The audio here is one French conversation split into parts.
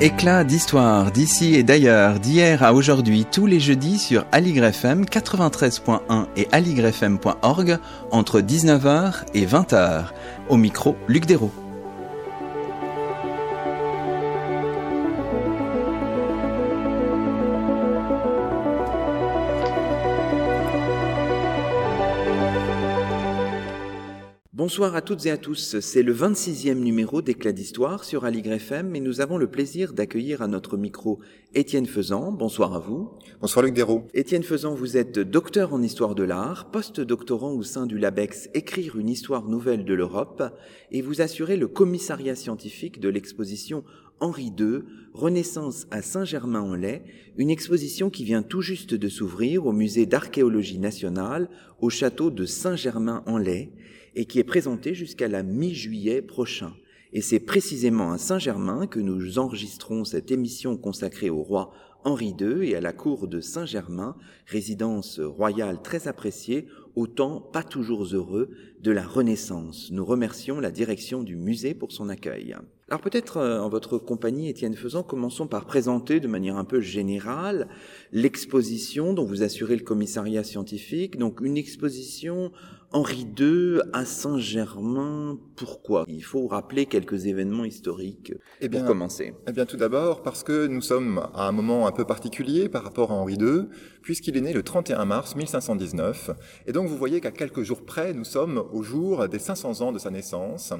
Éclat d'histoire d'ici et d'ailleurs, d'hier à aujourd'hui, tous les jeudis sur AligrefM 93.1 et aligrefm.org entre 19h et 20h. Au micro, Luc Dérault. Bonsoir à toutes et à tous, c'est le 26e numéro d'Éclat d'Histoire sur Aligre FM et nous avons le plaisir d'accueillir à notre micro Étienne Faisan. Bonsoir à vous. Bonsoir Luc Dérault. Étienne Faisan, vous êtes docteur en histoire de l'art, post-doctorant au sein du LABEX Écrire une histoire nouvelle de l'Europe et vous assurez le commissariat scientifique de l'exposition Henri II, Renaissance à Saint-Germain-en-Laye, une exposition qui vient tout juste de s'ouvrir au musée d'archéologie nationale au château de Saint-Germain-en-Laye et qui est présenté jusqu'à la mi-juillet prochain. Et c'est précisément à Saint-Germain que nous enregistrons cette émission consacrée au roi Henri II et à la cour de Saint-Germain, résidence royale très appréciée, au temps pas toujours heureux de la Renaissance. Nous remercions la direction du musée pour son accueil. Alors peut-être euh, en votre compagnie, Étienne Faisan, commençons par présenter de manière un peu générale l'exposition dont vous assurez le commissariat scientifique. Donc une exposition Henri II à Saint-Germain, pourquoi? Il faut rappeler quelques événements historiques eh bien, pour commencer. Eh bien, tout d'abord, parce que nous sommes à un moment un peu particulier par rapport à Henri II, puisqu'il est né le 31 mars 1519. Et donc, vous voyez qu'à quelques jours près, nous sommes au jour des 500 ans de sa naissance.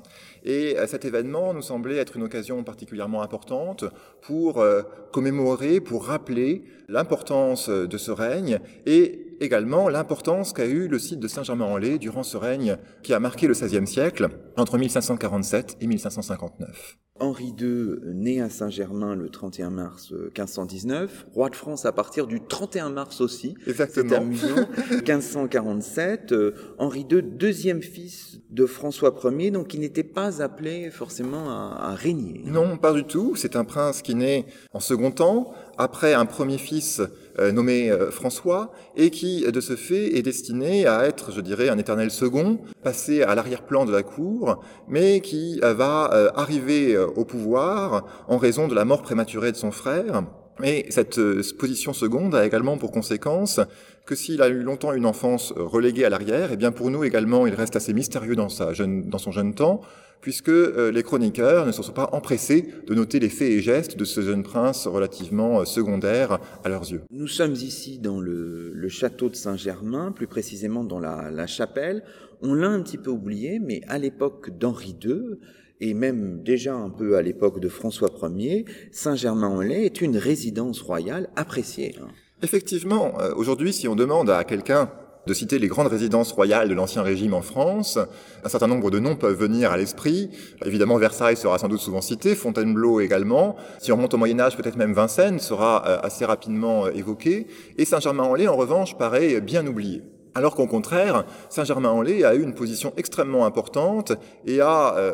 Et cet événement nous semblait être une occasion particulièrement importante pour euh, commémorer, pour rappeler l'importance de ce règne et également l'importance qu'a eu le site de Saint-Germain-en-Laye durant ce règne qui a marqué le XVIe siècle, entre 1547 et 1559. Henri II, né à Saint-Germain le 31 mars 1519, euh, roi de France à partir du 31 mars aussi. Exactement. C'est amusant. 1547, euh, Henri II, deuxième fils de François Ier, donc il n'était pas appelé forcément à, à régner. Non, pas du tout. C'est un prince qui naît en second temps, après un premier fils euh, nommé François, et qui, de ce fait, est destiné à être, je dirais, un éternel second, passé à l'arrière-plan de la cour, mais qui va arriver au pouvoir en raison de la mort prématurée de son frère. Et cette position seconde a également pour conséquence que s'il a eu longtemps une enfance reléguée à l'arrière, et eh bien pour nous également, il reste assez mystérieux dans, sa jeune, dans son jeune temps, puisque euh, les chroniqueurs ne se sont pas empressés de noter les faits et gestes de ce jeune prince relativement euh, secondaire à leurs yeux. Nous sommes ici dans le, le château de Saint-Germain, plus précisément dans la, la chapelle. On l'a un petit peu oublié, mais à l'époque d'Henri II, et même déjà un peu à l'époque de François Ier, Saint-Germain-en-Laye est une résidence royale appréciée. Hein. Effectivement, euh, aujourd'hui, si on demande à quelqu'un de citer les grandes résidences royales de l'Ancien Régime en France. Un certain nombre de noms peuvent venir à l'esprit. Évidemment, Versailles sera sans doute souvent cité, Fontainebleau également. Si on remonte au Moyen Âge, peut-être même Vincennes sera euh, assez rapidement euh, évoqué. Et Saint-Germain-en-Laye, en revanche, paraît bien oublié. Alors qu'au contraire, Saint-Germain-en-Laye a eu une position extrêmement importante et a euh,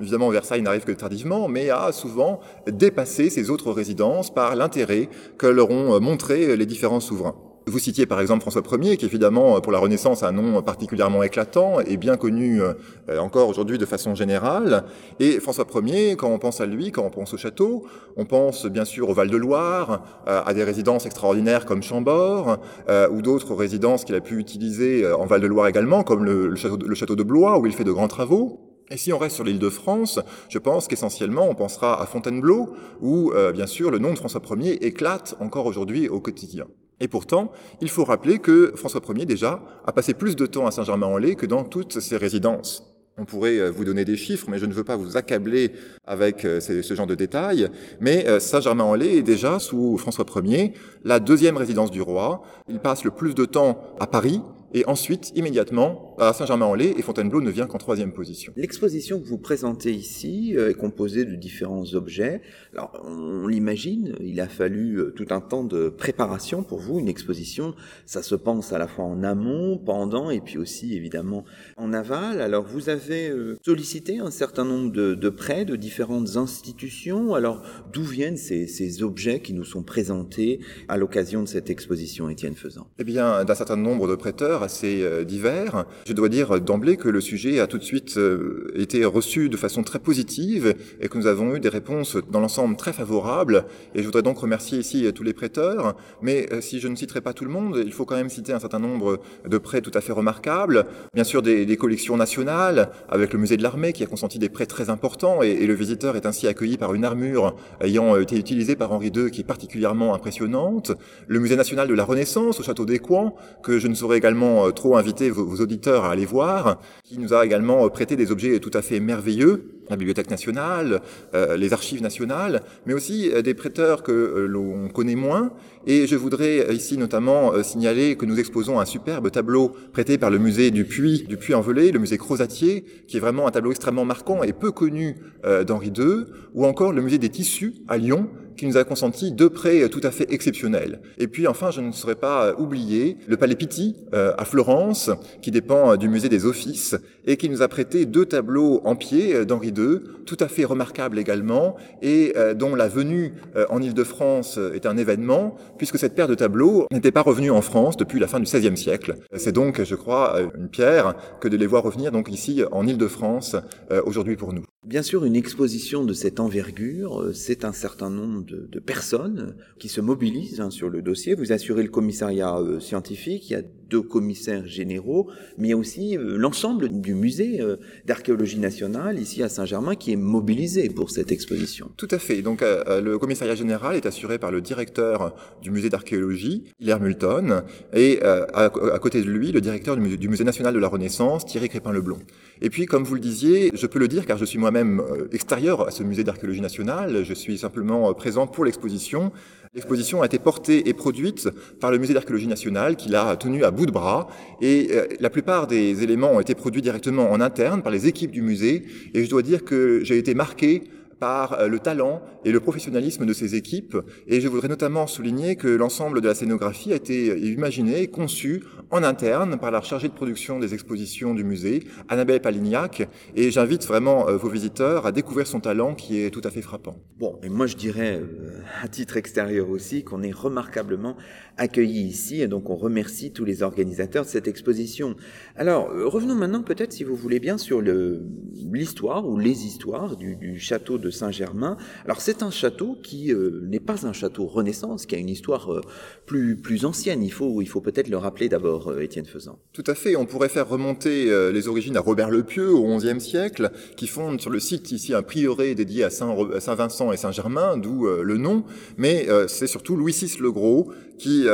évidemment Versailles n'arrive que tardivement, mais a souvent dépassé ses autres résidences par l'intérêt que leur ont montré les différents souverains. Vous citiez par exemple François Ier, qui évidemment pour la Renaissance a un nom particulièrement éclatant et bien connu euh, encore aujourd'hui de façon générale. Et François Ier, quand on pense à lui, quand on pense au château, on pense bien sûr au Val-de-Loire, euh, à des résidences extraordinaires comme Chambord, euh, ou d'autres résidences qu'il a pu utiliser en Val-de-Loire également, comme le château de Blois, où il fait de grands travaux. Et si on reste sur l'île de France, je pense qu'essentiellement on pensera à Fontainebleau, où bien sûr le nom de François Ier éclate encore aujourd'hui au quotidien. Et pourtant, il faut rappeler que François Ier, déjà, a passé plus de temps à Saint-Germain-en-Laye que dans toutes ses résidences. On pourrait euh, vous donner des chiffres, mais je ne veux pas vous accabler avec euh, ce genre de détails. Mais euh, Saint-Germain-en-Laye est déjà, sous François Ier, la deuxième résidence du roi. Il passe le plus de temps à Paris, et ensuite, immédiatement, à Saint-Germain-en-Laye, et Fontainebleau ne vient qu'en troisième position. L'exposition que vous présentez ici euh, est composée de différents objets. Alors, on l'imagine, il a fallu euh, tout un temps de préparation pour vous. Une exposition, ça se pense à la fois en amont, pendant, et puis aussi, évidemment, en aval. Alors, vous avez euh, sollicité un certain nombre de, de prêts de différentes institutions. Alors, d'où viennent ces, ces objets qui nous sont présentés à l'occasion de cette exposition, Étienne Faisan? Eh bien, d'un certain nombre de prêteurs assez divers. Je dois dire d'emblée que le sujet a tout de suite euh, été reçu de façon très positive et que nous avons eu des réponses dans l'ensemble très favorables. Et je voudrais donc remercier ici tous les prêteurs. Mais euh, si je ne citerai pas tout le monde, il faut quand même citer un certain nombre de prêts tout à fait remarquables. Bien sûr, des, collections nationales avec le musée de l'armée qui a consenti des prêts très importants et, le visiteur est ainsi accueilli par une armure ayant été utilisée par Henri II qui est particulièrement impressionnante. Le musée national de la Renaissance au château d'Écouen que je ne saurais également euh, trop inviter vos auditeurs à aller voir, qui nous a également prêté des objets tout à fait merveilleux la Bibliothèque nationale, euh, les archives nationales, mais aussi euh, des prêteurs que euh, l'on connaît moins. Et je voudrais ici notamment euh, signaler que nous exposons un superbe tableau prêté par le musée du Puy, du Puy-en-Velay, le musée Crozatier, qui est vraiment un tableau extrêmement marquant et peu connu euh, d'Henri II, ou encore le musée des tissus à Lyon, qui nous a consenti deux prêts tout à fait exceptionnels. Et puis enfin, je ne saurais pas oublier le Palais Pitti euh, à Florence, qui dépend du musée des Offices, et qui nous a prêté deux tableaux en pied d'Henri II, tout à fait remarquables également, et euh, dont la venue euh, en Île-de-France est un événement, puisque cette paire de tableaux n'était pas revenue en France depuis la fin du XVIe siècle. C'est donc, je crois, une pierre que de les voir revenir donc ici en Île-de-France euh, aujourd'hui pour nous. Bien sûr, une exposition de cette envergure, euh, c'est un certain nombre de, personnes qui se mobilisent hein, sur le dossier. Vous assurez le commissariat euh, scientifique, deux commissaires généraux, mais aussi euh, l'ensemble du musée euh, d'archéologie nationale ici à Saint-Germain qui est mobilisé pour cette exposition. Tout à fait. Donc euh, le commissariat général est assuré par le directeur du musée d'archéologie, Hilaire Multon, et à, à, côté de lui, le directeur du musée, du musée national de la Renaissance, Thierry Crépin-Leblond. Et puis, comme vous le disiez, je peux le dire car je suis moi-même extérieur à ce musée d'archéologie nationale, je suis simplement présent pour l'exposition. L'exposition a été portée et produite par le musée d'archéologie nationale qui l'a tenue à bout de bras. Et euh, la plupart des éléments ont été produits directement en interne par les équipes du musée. Et je dois dire que j'ai été marqué par euh, le talent et le professionnalisme de ces équipes. Et je voudrais notamment souligner que l'ensemble de la scénographie a été imaginé et conçu en interne par la chargée de production des expositions du musée, Annabelle Palignac. Et j'invite vraiment euh, vos visiteurs à découvrir son talent qui est tout à fait frappant. Bon, et moi je dirais, euh, à titre extérieur aussi, qu'on est remarquablement accueillis ici. Et donc on remercie tous les organisateurs de cette exposition. Alors, revenons maintenant peut-être, si vous voulez bien, sur l'histoire ou les histoires du, du château de Saint-Germain. Alors c'est un château qui euh, n'est pas un château Renaissance, qui a une histoire euh, plus, plus ancienne. Il faut, il faut peut-être le rappeler d'abord, euh, Étienne Faisan. Tout à fait. On pourrait faire remonter les origines à Robert le Pieux au XIe siècle, qui fonde sur le site ici un prieuré dédié à Saint-Vincent et Saint-Germain, d'où le nom. Mais c'est surtout Louis VI le Gros qui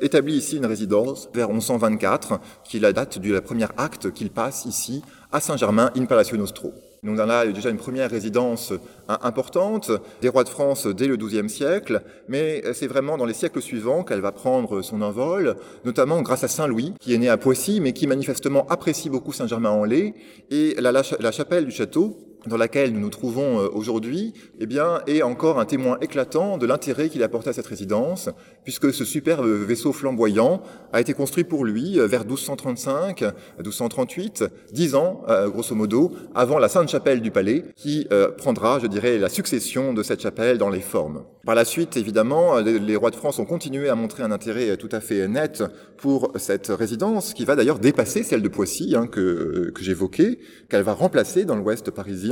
établit ici une résidence vers 1124, qui est la date du premier acte qu'il passe ici à Saint-Germain in Palacio Nostro. On a déjà une première résidence importante des rois de France dès le XIIe siècle, mais c'est vraiment dans les siècles suivants qu'elle va prendre son envol, notamment grâce à Saint Louis, qui est né à Poissy, mais qui manifestement apprécie beaucoup Saint-Germain-en-Laye, et la chapelle du château dans laquelle nous nous trouvons aujourd'hui, eh bien, est encore un témoin éclatant de l'intérêt qu'il a porté à cette résidence, puisque ce superbe vaisseau flamboyant a été construit pour lui vers 1235, 1238, dix ans, grosso modo, avant la Sainte Chapelle du Palais, qui euh, prendra, je dirais, la succession de cette chapelle dans les formes. Par la suite, évidemment, les rois de France ont continué à montrer un intérêt tout à fait net pour cette résidence, qui va d'ailleurs dépasser celle de Poissy, hein, que, que j'évoquais, qu'elle va remplacer dans l'ouest parisien.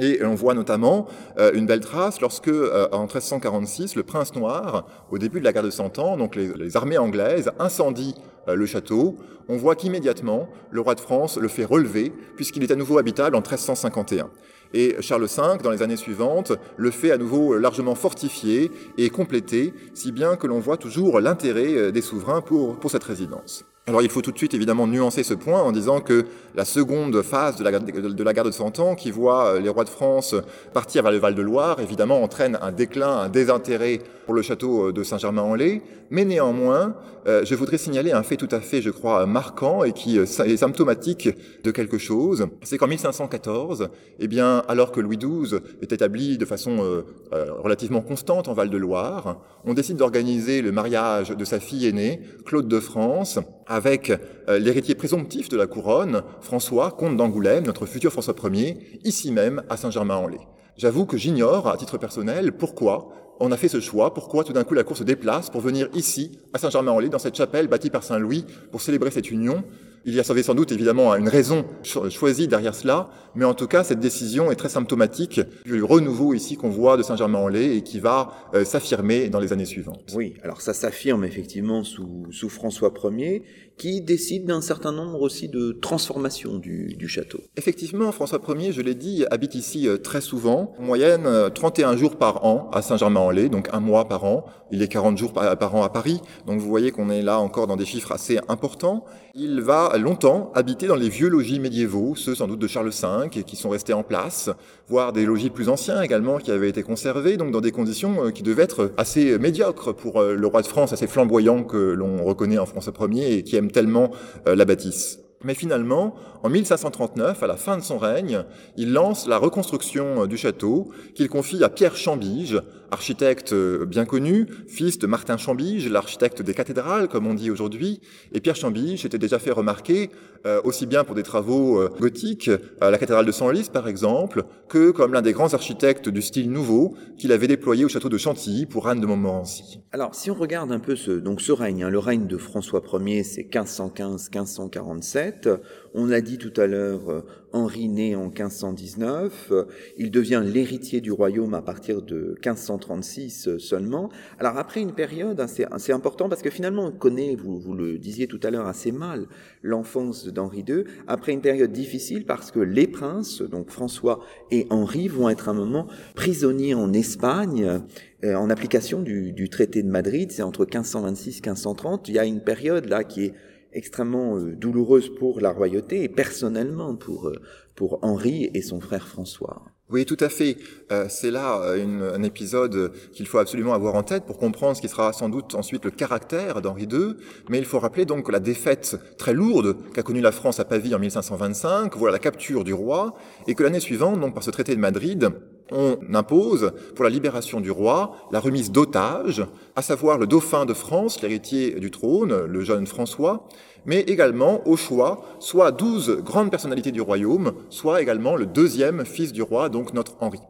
Et on voit notamment euh, une belle trace lorsque, euh, en 1346, le prince noir, au début de la guerre de Cent Ans, donc les, armées anglaises incendient euh, le château. On voit qu'immédiatement, le roi de France le fait relever, puisqu'il est à nouveau habitable en 1351. Et Charles V, dans les années suivantes, le fait à nouveau largement fortifié et complété, si bien que l'on voit toujours l'intérêt des souverains pour cette résidence. Alors il faut tout de suite évidemment nuancer ce point en disant que la seconde phase de la, guerre de Cent Ans, qui voit les rois de France partir vers le Val-de-Loire, évidemment entraîne un déclin, un désintérêt pour le château de Saint-Germain-en-Laye. Mais néanmoins, euh, je voudrais signaler un fait tout à fait, je crois, marquant et qui est symptomatique de quelque chose. C'est qu'en 1514, eh bien, alors que Louis XII est établi de façon euh, euh, relativement constante en Val-de-Loire, on décide d'organiser le mariage de sa fille aînée, Claude de France, avec euh, l'héritier présomptif de la couronne, François, comte d'Angoulême, notre futur François Ier, ici même à Saint-Germain-en-Laye. J'avoue que j'ignore, à titre personnel, pourquoi on a fait ce choix, pourquoi tout d'un coup la cour se déplace pour venir ici, à Saint-Germain-en-Laye, dans cette chapelle bâtie par Saint-Louis, pour célébrer cette union. Il y a sans doute évidemment une raison choisie derrière cela, mais en tout cas, cette décision est très symptomatique du renouveau ici qu'on voit de Saint-Germain-en-Laye et qui va euh, s'affirmer dans les années suivantes. Oui, alors ça s'affirme effectivement sous, sous François Ier, qui décide d'un certain nombre aussi de transformations du, château. Effectivement, François Ier, je l'ai dit, habite ici euh, très souvent, en moyenne 31 euh, jours par an à Saint-Germain-en-Laye, donc un mois par an. Il est 40 jours par, par an à Paris, donc vous voyez qu'on est là encore dans des chiffres assez importants. Il va longtemps habiter dans les vieux logis médiévaux, ceux sans doute de Charles V, qui sont restés en place, voire des logis plus anciens également qui avaient été conservés, donc dans des conditions euh, qui devaient être assez médiocres pour le roi de France, assez flamboyant que l'on reconnaît en François Ier et qui tellement euh, la bâtisse. Mais finalement, en 1539, à la fin de son règne, il lance la reconstruction euh, du château qu'il confie à Pierre Chambige, architecte euh, bien connu, fils de Martin Chambige, l'architecte des cathédrales, comme on dit aujourd'hui. Et Pierre Chambige s'était déjà fait remarquer, euh, aussi bien pour des travaux gothiques, à la cathédrale de Senlis par exemple, que comme l'un des grands architectes du style nouveau qu'il avait déployé au château de Chantilly pour Anne de Montmorency. Alors, si on regarde un peu ce, donc ce règne, hein, le règne de François Ier, c'est 1515-1547. On l'a dit tout à l'heure, euh, Henri né en 1519, euh, il devient l'héritier du royaume à partir de 1536 euh, seulement. Alors après une période assez, importante, parce que finalement on connaît, vous, vous le disiez tout à l'heure assez mal, l'enfance d'Henri II, après une période difficile parce que les princes, donc François et Henri, vont être un moment prisonniers en Espagne en application du, du traité de Madrid, c'est entre 1526 et 1530. Il y a une période là qui est extrêmement euh, douloureuse pour la royauté et personnellement pour, euh, pour Henri et son frère François. Oui, tout à fait. Euh, c'est là un épisode qu'il faut absolument avoir en tête pour comprendre ce qui sera sans doute ensuite le caractère d'Henri II. Mais il faut rappeler donc la défaite très lourde qu'a connue la France à Pavie en 1525, voilà la capture du roi, et que l'année suivante, donc par ce traité de Madrid, on impose pour la libération du roi la remise d'otages, à savoir le dauphin de France, l'héritier du trône, le jeune François, mais également au choix soit douze grandes personnalités du royaume, soit également le deuxième fils du roi, donc notre Henri.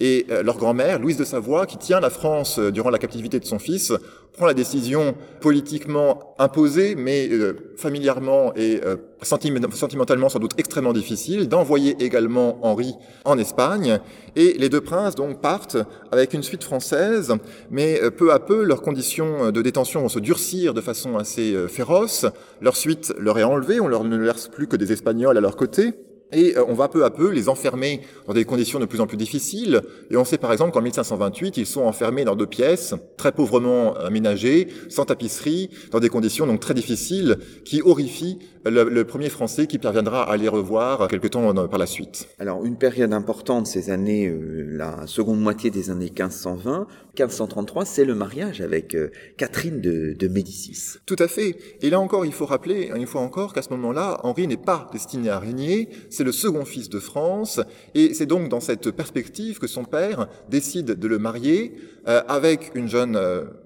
Et euh, leur grand-mère, Louise de Savoie, qui tient la France euh, durant la captivité de son fils, prend la décision politiquement imposée, mais euh, familièrement et sentimentalement sans doute extrêmement difficile, d'envoyer également Henri en Espagne. Et les deux princes donc partent avec une suite française, mais peu à peu leurs conditions de détention vont se durcir de façon assez féroce. Leur suite leur est enlevée, on leur ne laisse plus que des Espagnols à leur côté. Et euh, on va peu à peu les enfermer dans des conditions de plus en plus difficiles. Et on sait par exemple qu'en 1528, ils sont enfermés dans deux pièces, très pauvrement aménagées, sans tapisserie, dans des conditions donc très difficiles, qui horrifient le, premier Français qui parviendra à les revoir quelque temps par la suite. Alors une période importante ces années, euh, la seconde moitié des années 1520, 1533, c'est le mariage avec euh, Catherine de, de, Médicis. Tout à fait. Et là encore, il faut rappeler, une fois encore, qu'à ce moment-là, Henri n'est pas destiné à régner, c'est le second fils de France, et c'est donc dans cette perspective que son père décide de le marier euh, avec une jeune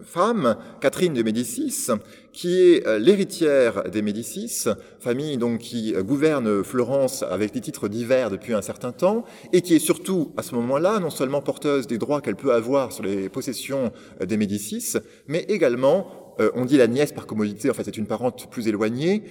femme, Catherine de Médicis, qui est euh, l'héritière des Médicis, famille donc qui euh, gouverne Florence avec des titres divers depuis un certain temps, et qui est surtout à ce moment-là non seulement porteuse des droits qu'elle peut avoir sur les possessions euh, des Médicis, mais également on dit la nièce par commodité, en fait c'est une parente plus éloignée,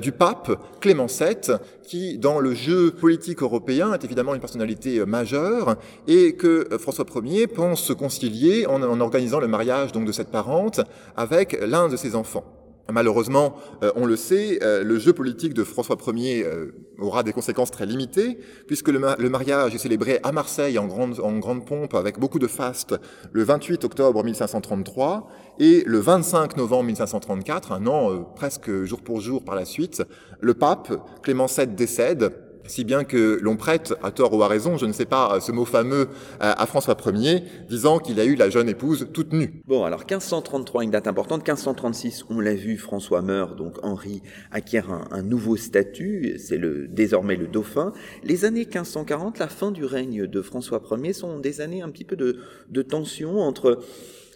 du pape Clément VII, qui dans le jeu politique européen est évidemment une personnalité majeure, et que François Ier pense se concilier en, en organisant le mariage donc de cette parente avec l'un de ses enfants. Malheureusement, euh, on le sait, euh, le jeu politique de François Ier euh, aura des conséquences très limitées, puisque le, mariage est célébré à Marseille en grande, en grande pompe, avec beaucoup de fastes, le 28 octobre 1533, et le 25 novembre 1534, un an presque jour pour jour par la suite, le pape Clément VII décède, si bien que l'on prête, à tort ou à raison, je ne sais pas, ce mot fameux à François Ier, disant qu'il a eu la jeune épouse toute nue. Bon, alors 1533, une date importante. 1536, on l'a vu, François meurt, donc Henri acquiert un, nouveau statut, c'est le, désormais le dauphin. Les années 1540, la fin du règne de François Ier, sont des années un petit peu de, de tension entre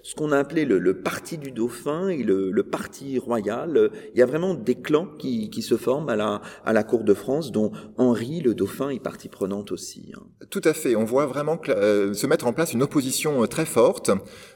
ce qu'on a appelé le, parti du dauphin et le, parti royal. Il y a vraiment des clans qui, se forment à la, à la cour de France, dont Henri, le dauphin, est partie prenante aussi. Hein. Tout à fait. On voit vraiment euh, se mettre en place une opposition euh, très forte.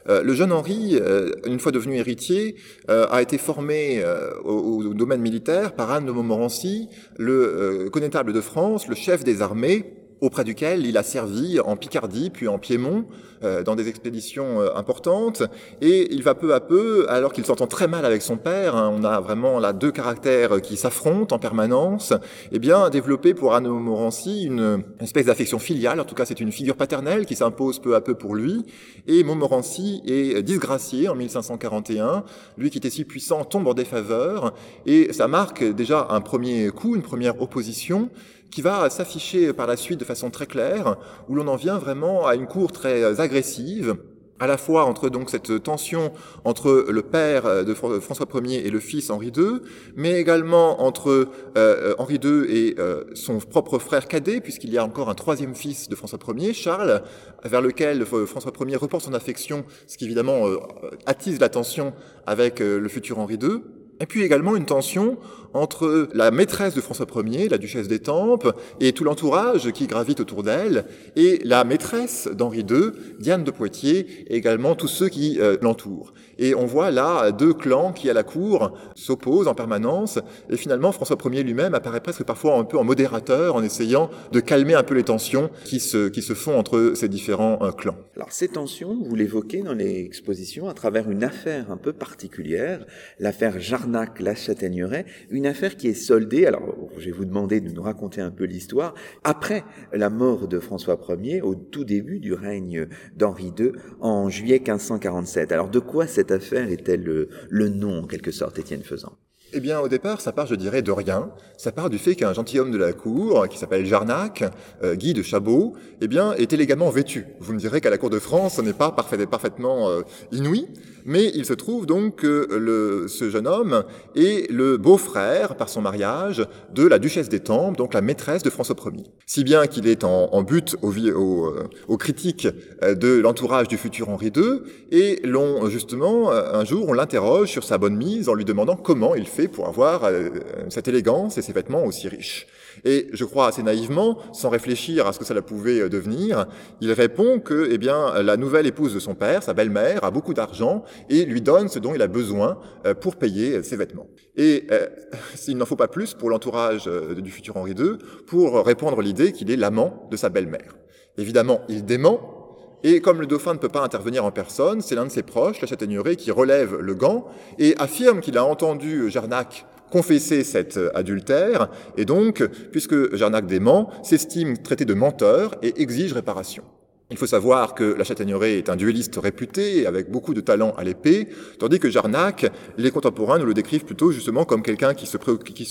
Euh, le jeune Henri, une fois devenu héritier, a été formé au, au, domaine militaire par Anne de Montmorency, le connétable de France, le chef des armées auprès duquel il a servi en Picardie puis en Piémont euh, dans des expéditions euh, importantes. Et il va peu à peu alors qu'il s'entend très mal avec son père hein, on a vraiment là deux caractères qui s'affrontent en permanence eh bien développer pour Anne Montmorency une, espèce d'affection filiale. En tout cas c'est une figure paternelle qui s'impose peu à peu pour lui. Et Montmorency est disgracié en 1541 lui qui était si puissant tombe en défaveur. Et ça marque déjà un premier coup une première opposition qui va s'afficher par la suite de façon très claire, où l'on en vient vraiment à une cour très agressive, à la fois entre donc cette tension entre le père de François Ier et le fils Henri II, mais également entre euh, Henri II et euh, son propre frère cadet, puisqu'il y a encore un troisième fils de François Ier, Charles, vers lequel François Ier reporte son affection, ce qui évidemment euh, attise la tension avec le futur Henri II. Et puis également une tension entre la maîtresse de François Ier, la duchesse d'Étampes, et tout l'entourage qui gravite autour d'elle, et la maîtresse d'Henri II, Diane de Poitiers, et également tous ceux qui euh, l'entourent. Et on voit là deux clans qui, à la cour, s'opposent en permanence, et finalement François Ier lui-même apparaît presque parfois un peu en modérateur, en essayant de calmer un peu les tensions qui se, qui se font entre ces différents euh, clans. Alors ces tensions, vous l'évoquez dans l'exposition à travers une affaire un peu particulière, l'affaire Jarnac-La Châtaigneraie, une affaire qui est soldée, alors je vais vous demander de nous raconter un peu l'histoire, après la mort de François Ier, au tout début du règne d'Henri II, en juillet 1547. Alors de quoi cette affaire est-elle le, le nom, en quelque sorte, Étienne Faisan? Eh bien, au départ, ça part, je dirais, de rien. Ça part du fait qu'un gentilhomme de la cour, qui s'appelle Jarnac, euh, Guy de Chabot, eh bien, est élégamment vêtu. Vous me direz qu'à la cour de France, ce n'est pas parfait, parfaitement euh, inouï, mais il se trouve donc que ce jeune homme est le beau-frère, par son mariage, de la duchesse d'Étampes, donc la maîtresse de François Ier. Si bien qu'il est en, en but euh, aux critiques de l'entourage du futur Henri II, et l'on, justement, un jour, on l'interroge sur sa bonne mise en lui demandant comment il fait pour avoir euh, cette élégance et ces vêtements aussi riches. Et je crois assez naïvement, sans réfléchir à ce que cela pouvait euh, devenir, il répond que, eh bien, la nouvelle épouse de son père, sa belle-mère, a beaucoup d'argent et lui donne ce dont il a besoin euh, pour payer ses vêtements. Et s'il n'en faut pas plus pour l'entourage du futur Henri II pour répondre l'idée qu'il est l'amant de sa belle-mère. Évidemment, il dément, et comme le dauphin ne peut pas intervenir en personne, c'est l'un de ses proches, la châtaigneraie, qui relève le gant et affirme qu'il a entendu Jarnac confesser cet adultère, et donc, puisque Jarnac dément, s'estime traité de menteur et exige réparation. Il faut savoir que la Châtaigneraie est un duelliste réputé, avec beaucoup de talent à l'épée, tandis que Jarnac, les contemporains nous le décrivent plutôt justement comme quelqu'un qui, se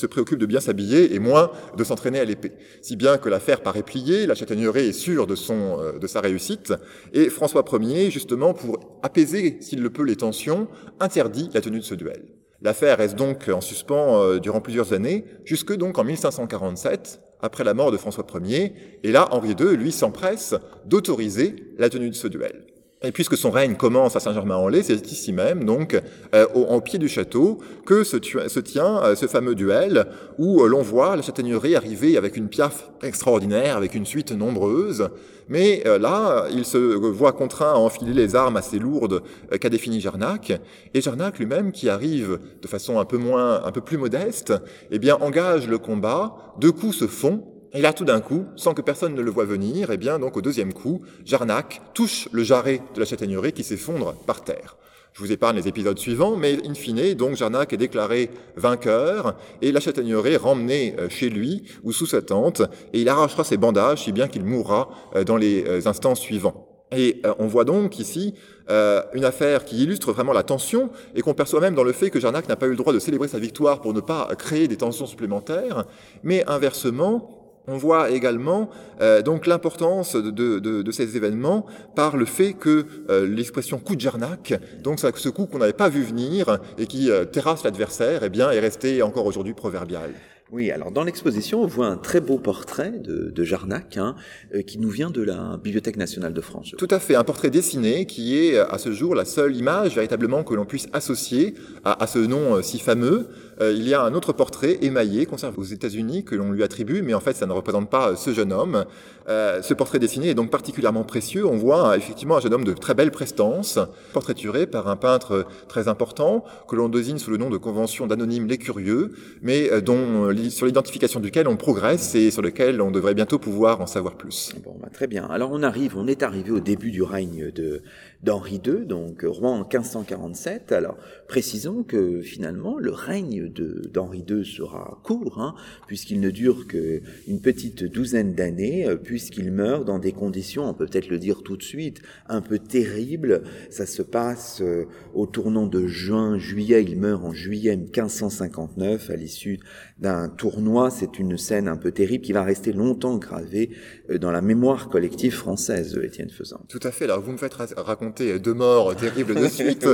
préoccupe de bien s'habiller et moins de s'entraîner à l'épée. Si bien que l'affaire paraît pliée, la Châtaigneraie est sûre de, son, euh, de sa réussite, et François Ier, justement, pour apaiser, s'il le peut, les tensions, interdit la tenue de ce duel. L'affaire reste donc en suspens euh, durant plusieurs années, jusque donc en 1547, après la mort de François Ier, et là, Henri II, lui, s'empresse d'autoriser la tenue de ce duel. Et puisque son règne commence à Saint-Germain-en-Laye, c'est ici même, donc, euh, au, pied du château, que se, tient euh, ce fameux duel où euh, l'on voit la châtaigneraie arriver avec une piaffe extraordinaire, avec une suite nombreuse. Mais là, il se voit contraint à enfiler les armes assez lourdes qu'a défini Jarnac. Et Jarnac lui-même, qui arrive de façon un peu moins, un peu plus modeste, eh bien, engage le combat. Deux coups se font et là, tout d'un coup, sans que personne ne le voie venir, eh bien, donc au deuxième coup, Jarnac touche le jarret de la châtaigneraie qui s'effondre par terre. Je vous épargne les épisodes suivants, mais in fine, donc Jarnac est déclaré vainqueur et la châtaigneraie remmenée euh, chez lui ou sous sa tente et il arrachera ses bandages si bien qu'il mourra euh, dans les euh, instants suivants. Et on voit donc ici une affaire qui illustre vraiment la tension et qu'on perçoit même dans le fait que Jarnac n'a pas eu le droit de célébrer sa victoire pour ne pas créer des tensions supplémentaires, mais inversement, on voit également euh, donc l'importance de, ces événements par le fait que euh, l'expression coup de Jarnac, donc ce coup qu'on n'avait pas vu venir et qui euh, terrasse l'adversaire, eh bien est resté encore aujourd'hui proverbial. Oui, alors dans l'exposition, on voit un très beau portrait de, de Jarnac hein, euh, qui nous vient de la Bibliothèque nationale de France. Tout à fait, un portrait dessiné qui est à ce jour la seule image véritablement que l'on puisse associer à, à ce nom euh, si fameux. Euh, il y a un autre portrait émaillé conservé aux États-Unis que l'on lui attribue, mais en fait ça ne représente pas ce jeune homme. Euh, ce portrait dessiné est donc particulièrement précieux. On voit effectivement un jeune homme de très belle prestance, portraituré par un peintre très important que l'on désigne sous le nom de Convention d'anonymes les curieux, mais dont sur l'identification duquel on progresse et sur lequel on devrait bientôt pouvoir en savoir plus. Bon, bah, très bien. Alors on arrive, on est arrivé au début du règne de d'Henri II, donc roi en 1547. Alors précisons que finalement le règne d'Henri II sera court, hein, puisqu'il ne dure qu'une petite douzaine d'années, euh, puisqu'il meurt dans des conditions, on peut peut-être le dire tout de suite, un peu terribles. Ça se passe euh, au tournant de juin-juillet. Il meurt en juillet 1559 à l'issue d'un tournoi. C'est une scène un peu terrible qui va rester longtemps gravée euh, dans la mémoire collective française, Étienne Faisan. Tout à fait. Alors vous me faites raconter deux morts terribles de suite,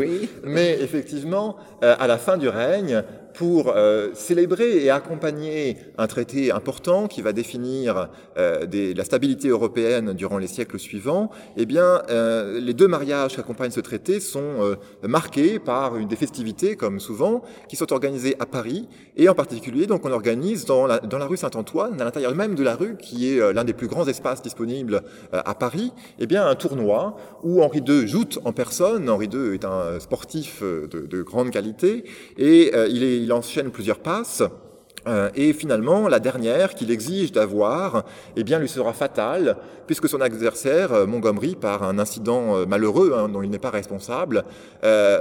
mais effectivement, euh, à la fin du règne, pour euh, célébrer et accompagner un traité important qui va définir euh, des, la stabilité européenne durant les siècles suivants, eh bien, euh, les deux mariages qui accompagnent ce traité sont euh, marqués par une des festivités, comme souvent, qui sont organisées à Paris, et en particulier, donc, on organise dans la, dans la rue Saint-Antoine, à l'intérieur même de la rue, qui est euh, l'un des plus grands espaces disponibles à Paris, eh bien, un tournoi où Henri II joute en personne. Henri II est un sportif de, de grande qualité, et il est il enchaîne plusieurs passes. Euh, et finalement, la dernière qu'il exige d'avoir, eh lui sera fatale, puisque son adversaire, euh, Montgomery, par un incident euh, malheureux hein, dont il n'est pas responsable,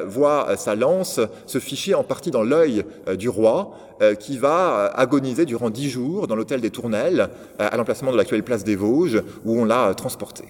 voit sa lance se ficher en partie dans l'œil du roi, qui va agoniser durant dix jours dans l'hôtel des Tournelles, à l'emplacement de l'actuelle place des Vosges, où on l'a transporté.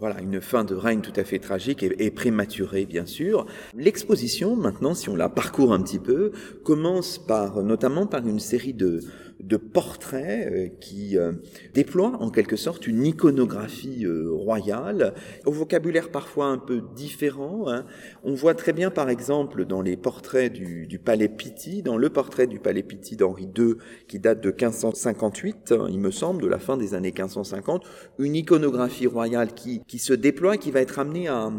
Voilà, une fin de règne tout à fait tragique et, prématurée, bien sûr. L'exposition, maintenant, si on la parcourt un petit peu, commence par, notamment par une série de, de portraits euh, qui euh, déploient en quelque sorte une iconographie euh, royale, au vocabulaire parfois un peu différent. Hein. On voit très bien, par exemple, dans les portraits du, du palais Pitti, dans le portrait du palais Pitti d'Henri II, qui date de 1558, hein, il me semble, de la fin des années 1550, une iconographie royale qui, qui se déploie, qui va être amenée à,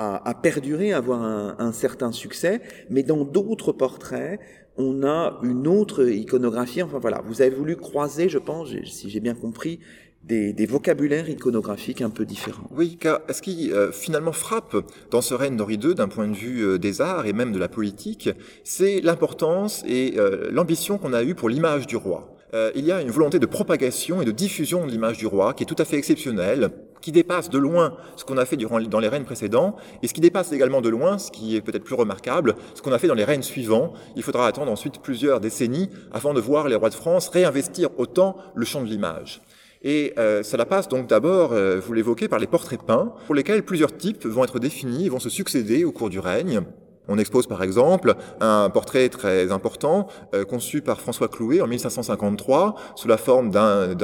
à, perdurer, à avoir un, un, certain succès, mais dans d'autres portraits, on a une autre iconographie. Enfin voilà, vous avez voulu croiser, je pense, si j'ai bien compris, des, des, vocabulaires iconographiques un peu différents. Oui, car ce qui euh, finalement frappe dans ce règne d'Henri II d'un point de vue euh, des arts et même de la politique, c'est l'importance et euh, l'ambition qu'on a eue pour l'image du roi. il y a une volonté de propagation et de diffusion de l'image du roi qui est tout à fait exceptionnelle qui dépasse de loin ce qu'on a fait durant, dans les règnes précédents, et ce qui dépasse également de loin, ce qui est peut-être plus remarquable, ce qu'on a fait dans les règnes suivants. Il faudra attendre ensuite plusieurs décennies avant de voir les rois de France réinvestir autant le champ de l'image. Et euh, cela passe donc d'abord, euh, vous l'évoquez, par les portraits peints, pour lesquels plusieurs types vont être définis, vont se succéder au cours du règne. On expose par exemple un portrait très important euh, conçu par François Clouet en 1553 sous la forme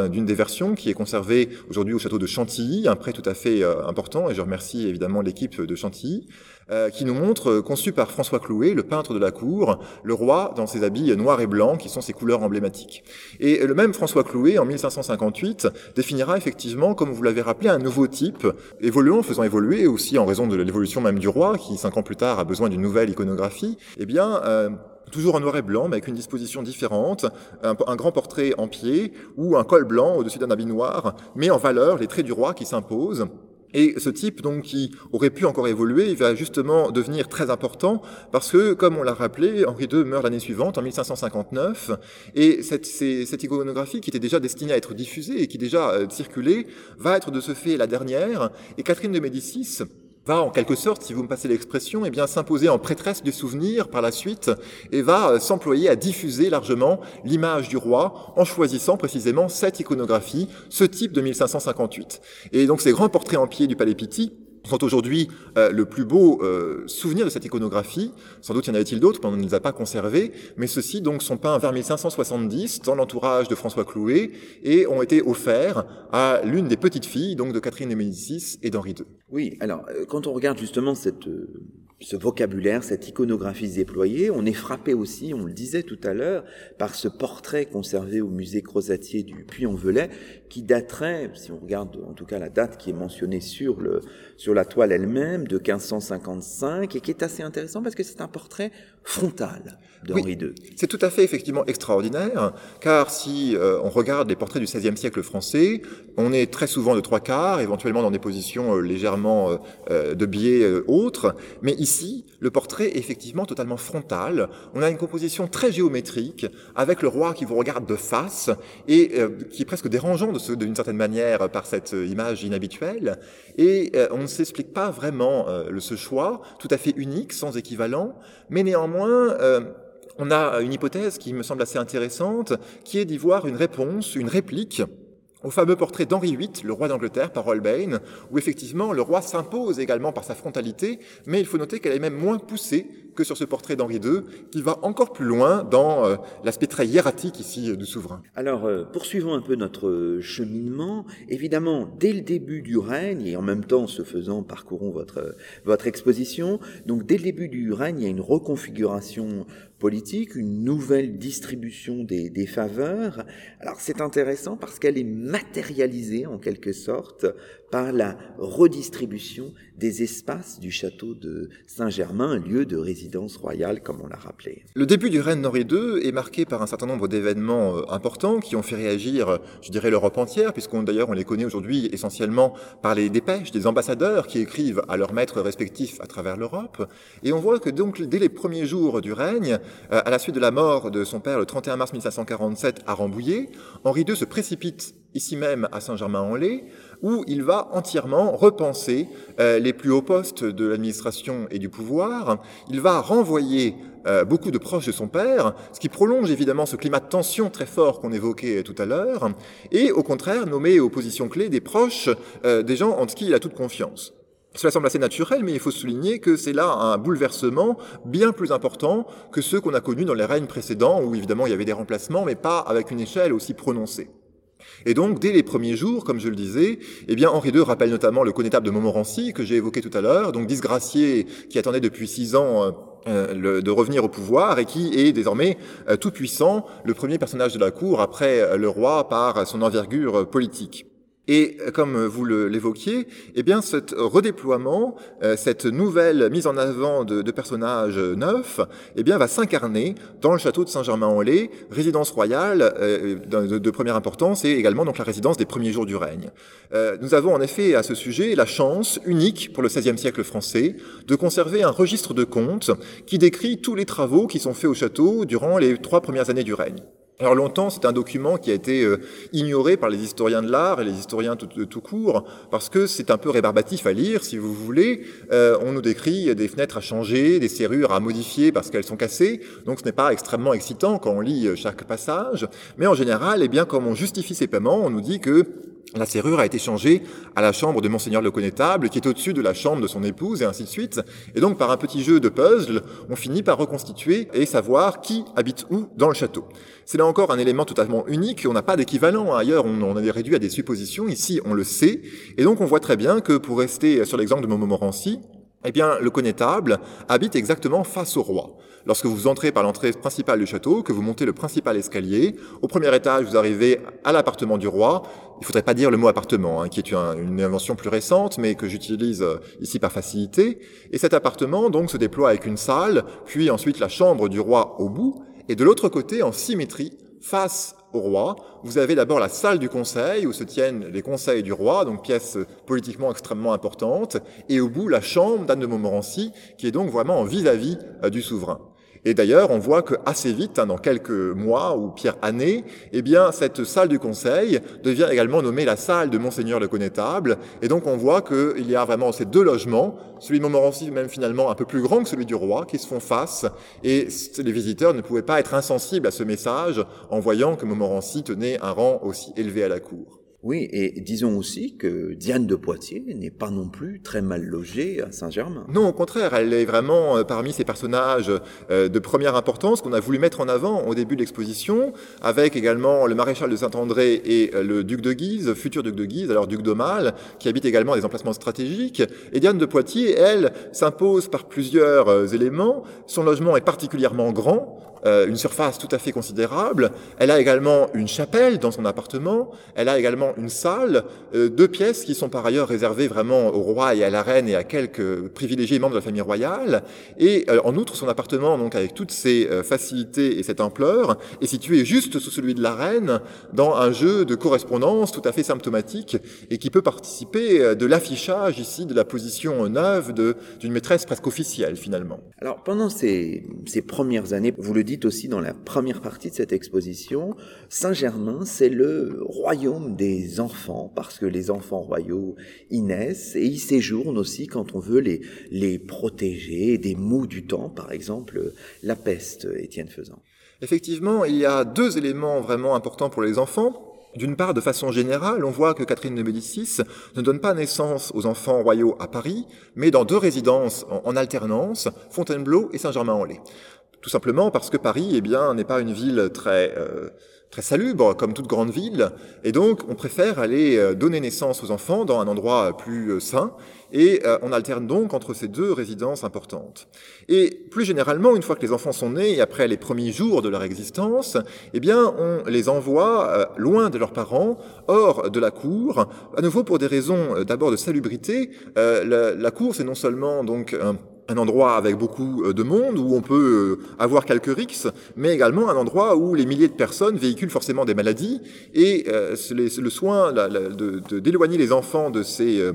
d'une des versions qui est conservée aujourd'hui au château de Chantilly, un prêt tout à fait euh, important et je remercie évidemment l'équipe de Chantilly. Euh, qui nous montre, euh, conçu par François Clouet, le peintre de la cour, le roi dans ses habits noirs et blancs, qui sont ses couleurs emblématiques. Et le même François Clouet, en 1558, définira effectivement, comme vous l'avez rappelé, un nouveau type, évoluant, faisant évoluer aussi en raison de l'évolution même du roi, qui cinq ans plus tard a besoin d'une nouvelle iconographie. Eh bien, euh, toujours en noir et blanc, mais avec une disposition différente, un, un, grand portrait en pied ou un col blanc au-dessus d'un habit noir, met en valeur les traits du roi qui s'imposent et ce type, donc, qui aurait pu encore évoluer, il va justement devenir très important parce que, comme on l'a rappelé, Henri II meurt l'année suivante, en 1559, et cette, cette, iconographie qui était déjà destinée à être diffusée et qui déjà euh, circulait, va être de ce fait la dernière, et Catherine de Médicis, va en quelque sorte, si vous me passez l'expression, eh bien s'imposer en prêtresse du souvenir par la suite et va euh, s'employer à diffuser largement l'image du roi en choisissant précisément cette iconographie, ce type de 1558. Et donc ces grands portraits en pied du Palais Pitti sont aujourd'hui euh, le plus beau euh, souvenir de cette iconographie. Sans doute y en avait-il d'autres, mais on ne les a pas conservés. Mais ceux-ci donc sont peints vers 1570 dans l'entourage de François Clouet et ont été offerts à l'une des petites filles donc de Catherine de Médicis et d'Henri II. Oui, alors euh, quand on regarde justement cette ce vocabulaire, cette iconographie déployée. On est frappé aussi, on le disait tout à l'heure, par ce portrait conservé au musée Crozatier du Puy-en-Velay, qui daterait, si on regarde en tout cas la date qui est mentionnée sur, le, sur la toile elle-même, de 1555, et qui est assez intéressant parce que c'est un portrait frontal d'Henri II. C'est tout à fait effectivement extraordinaire, car si euh, on regarde les portraits du XVIe siècle français, on est très souvent de trois quarts, éventuellement dans des positions euh, légèrement euh, de biais autres, mais ici, le portrait est effectivement totalement frontal. On a une composition très géométrique, avec le roi qui vous regarde de face, et qui est presque dérangeant d'une certaine manière par cette image inhabituelle. Et on ne s'explique pas vraiment ce choix, tout à fait unique, sans équivalent, mais néanmoins on a une hypothèse qui me semble assez intéressante, qui est d'y voir une réponse, une réplique au fameux portrait d'Henri VIII, le roi d'Angleterre, par Holbein, où effectivement le roi s'impose également par sa frontalité, mais il faut noter qu'elle est même moins poussée que sur ce portrait d'Henri II, qui va encore plus loin dans euh, l'aspect très hiératique ici euh, du souverain. Alors, euh, poursuivons un peu notre cheminement. Évidemment, dès le début du règne, et en même temps, ce faisant, parcourons votre, votre exposition, donc dès le début du règne, il y a une reconfiguration politique, une nouvelle distribution des, des faveurs. Alors c'est intéressant parce qu'elle est matérialisée en quelque sorte par la redistribution des espaces du château de Saint-Germain, lieu de résidence royale, comme on l'a rappelé. Le début du règne d'Henri II est marqué par un certain nombre d'événements euh, importants qui ont fait réagir, je dirais, l'Europe entière, puisqu'on d'ailleurs on les connaît aujourd'hui essentiellement par les dépêches des ambassadeurs qui écrivent à leurs maîtres respectifs à travers l'Europe. Et on voit que donc dès les premiers jours du règne, euh, à la suite de la mort de son père le 31 mars 1547 à Rambouillet, Henri II se précipite ici même à Saint-Germain-en-Laye, où il va entièrement repenser euh, les plus hauts postes de l'administration et du pouvoir. Il va renvoyer euh, beaucoup de proches de son père, ce qui prolonge évidemment ce climat de tension très fort qu'on évoquait tout à l'heure, et au contraire nommer aux positions clés des proches, euh, des gens en qui il a toute confiance. Cela semble assez naturel, mais il faut souligner que c'est là un bouleversement bien plus important que ceux qu'on a connus dans les règnes précédents, où évidemment il y avait des remplacements, mais pas avec une échelle aussi prononcée. Et donc, dès les premiers jours, comme je le disais, eh bien, Henri II rappelle notamment le connétable de Montmorency, que j'ai évoqué tout à l'heure, donc disgracié, qui attendait depuis six ans euh, euh, de revenir au pouvoir et qui est désormais euh, tout puissant, le premier personnage de la cour après le roi par son envergure politique. Et euh, comme vous l'évoquiez, eh bien, ce redéploiement, euh, cette nouvelle mise en avant de, personnages neufs, eh bien, va s'incarner dans le château de Saint-Germain-en-Laye, résidence royale euh, de, de, première importance et également donc la résidence des premiers jours du règne. nous avons en effet à ce sujet la chance unique pour le XVIe siècle français de conserver un registre de comptes qui décrit tous les travaux qui sont faits au château durant les trois premières années du règne. Alors longtemps, c'est un document qui a été euh, ignoré par les historiens de l'art et les historiens tout, tout court, parce que c'est un peu rébarbatif à lire, si vous voulez. Euh, on nous décrit des fenêtres à changer, des serrures à modifier parce qu'elles sont cassées, donc ce n'est pas extrêmement excitant quand on lit euh, chaque passage. Mais en général, eh bien, comme on justifie ces paiements, on nous dit que la serrure a été changée à la chambre de Monseigneur le Connétable, qui est au-dessus de la chambre de son épouse, et ainsi de suite. Et donc, par un petit jeu de puzzle, on finit par reconstituer et savoir qui habite où dans le château. C'est là encore un élément totalement unique, on n'a pas d'équivalent. Ailleurs, on, on avait réduit à des suppositions. Ici, on le sait. Et donc, on voit très bien que, pour rester sur l'exemple de Montmorency, eh bien, le connétable habite exactement face au roi. Lorsque vous entrez par l'entrée principale du château, que vous montez le principal escalier, au premier étage, vous arrivez à l'appartement du roi. Il faudrait pas dire le mot appartement, hein, qui est une, invention plus récente, mais que j'utilise euh, ici par facilité. Et cet appartement, donc, se déploie avec une salle, puis ensuite la chambre du roi au bout, et de l'autre côté, en symétrie, face au roi. Vous avez d'abord la salle du conseil où se tiennent les conseils du roi, donc pièce politiquement extrêmement importante, et au bout la chambre d'Anne de Montmorency, qui est donc vraiment vis-à-vis -vis du souverain. Et d'ailleurs, on voit que assez vite, hein, dans quelques mois ou pire années, eh bien, cette salle du Conseil devient également nommée la salle de Monseigneur le Connétable. Et donc, on voit qu'il y a vraiment ces deux logements, celui de Montmorency même finalement un peu plus grand que celui du roi, qui se font face. Et les visiteurs ne pouvaient pas être insensibles à ce message en voyant que Montmorency tenait un rang aussi élevé à la cour. Oui, et disons aussi que Diane de Poitiers n'est pas non plus très mal logée à Saint-Germain. Non, au contraire, elle est vraiment euh, parmi ces personnages euh, de première importance qu'on a voulu mettre en avant au début de l'exposition, avec également le maréchal de Saint-André et euh, le duc de Guise, futur duc de Guise, alors duc d'Aumale, qui habite également des emplacements stratégiques. Et Diane de Poitiers, elle, s'impose par plusieurs éléments. Son logement est particulièrement grand, une surface tout à fait considérable. Elle a également une chapelle dans son appartement. Elle a également une salle, euh, deux pièces qui sont par ailleurs réservées vraiment au roi et à la reine et à quelques privilégiés membres de la famille royale. Et euh, en outre, son appartement, donc avec toutes ses euh, facilités et cette ampleur, est situé juste sous celui de la reine, dans un jeu de correspondance tout à fait symptomatique et qui peut participer de l'affichage ici de la position neuve d'une maîtresse presque officielle finalement. Alors pendant ces, ces premières années, vous le dites aussi dans la première partie de cette exposition, Saint-Germain, c'est le royaume des enfants, parce que les enfants royaux y naissent et y séjournent aussi quand on veut les, les protéger des maux du temps, par exemple la peste, Étienne Faisan. Effectivement, il y a deux éléments vraiment importants pour les enfants. D'une part, de façon générale, on voit que Catherine de Médicis ne donne pas naissance aux enfants royaux à Paris, mais dans deux résidences en, alternance, Fontainebleau et Saint-Germain-en-Laye. Tout simplement parce que Paris, eh bien, n'est pas une ville très euh, très salubre, comme toute grande ville, et donc on préfère aller euh, donner naissance aux enfants dans un endroit plus euh, sain, et euh, on alterne donc entre ces deux résidences importantes. Et plus généralement, une fois que les enfants sont nés, et après les premiers jours de leur existence, eh bien, on les envoie loin de leurs parents, hors de la cour, à nouveau pour des raisons d'abord de salubrité. La, la, cour, c'est non seulement donc un endroit avec beaucoup euh, de monde où on peut euh, avoir quelques rixes, mais également un endroit où les milliers de personnes véhiculent forcément des maladies. Et euh, le soin d'éloigner les enfants de ces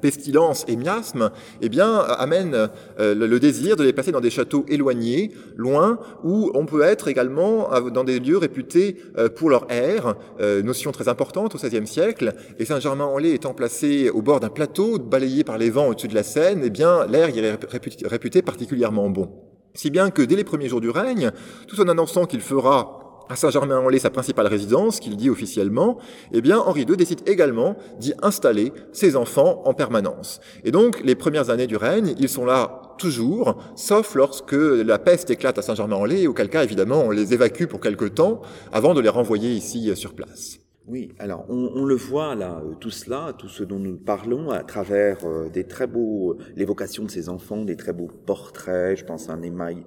pestilence et miasme, eh bien, amène euh, le, désir de les placer dans des châteaux éloignés, loin, où on peut être également dans des lieux réputés euh, pour leur air, euh, notion très importante au XVIe siècle. Et Saint-Germain-en-Laye étant placé au bord d'un plateau balayé par les vents au-dessus de la Seine, eh bien, l'air y est réputé particulièrement bon. Si bien que dès les premiers jours du règne, tout en annonçant qu'il fera à Saint-Germain-en-Laye, sa principale résidence, qu'il dit officiellement, eh bien, Henri II décide également d'y installer ses enfants en permanence. Et donc, les premières années du règne, ils sont là toujours, sauf lorsque la peste éclate à Saint-Germain-en-Laye, auquel cas, évidemment, on les évacue pour quelque temps avant de les renvoyer ici euh, sur place. Oui, alors on, le voit là, euh, tout cela, tout ce dont nous parlons à travers euh, des très beaux, l'évocation de ces enfants, des très beaux portraits, je pense à un émail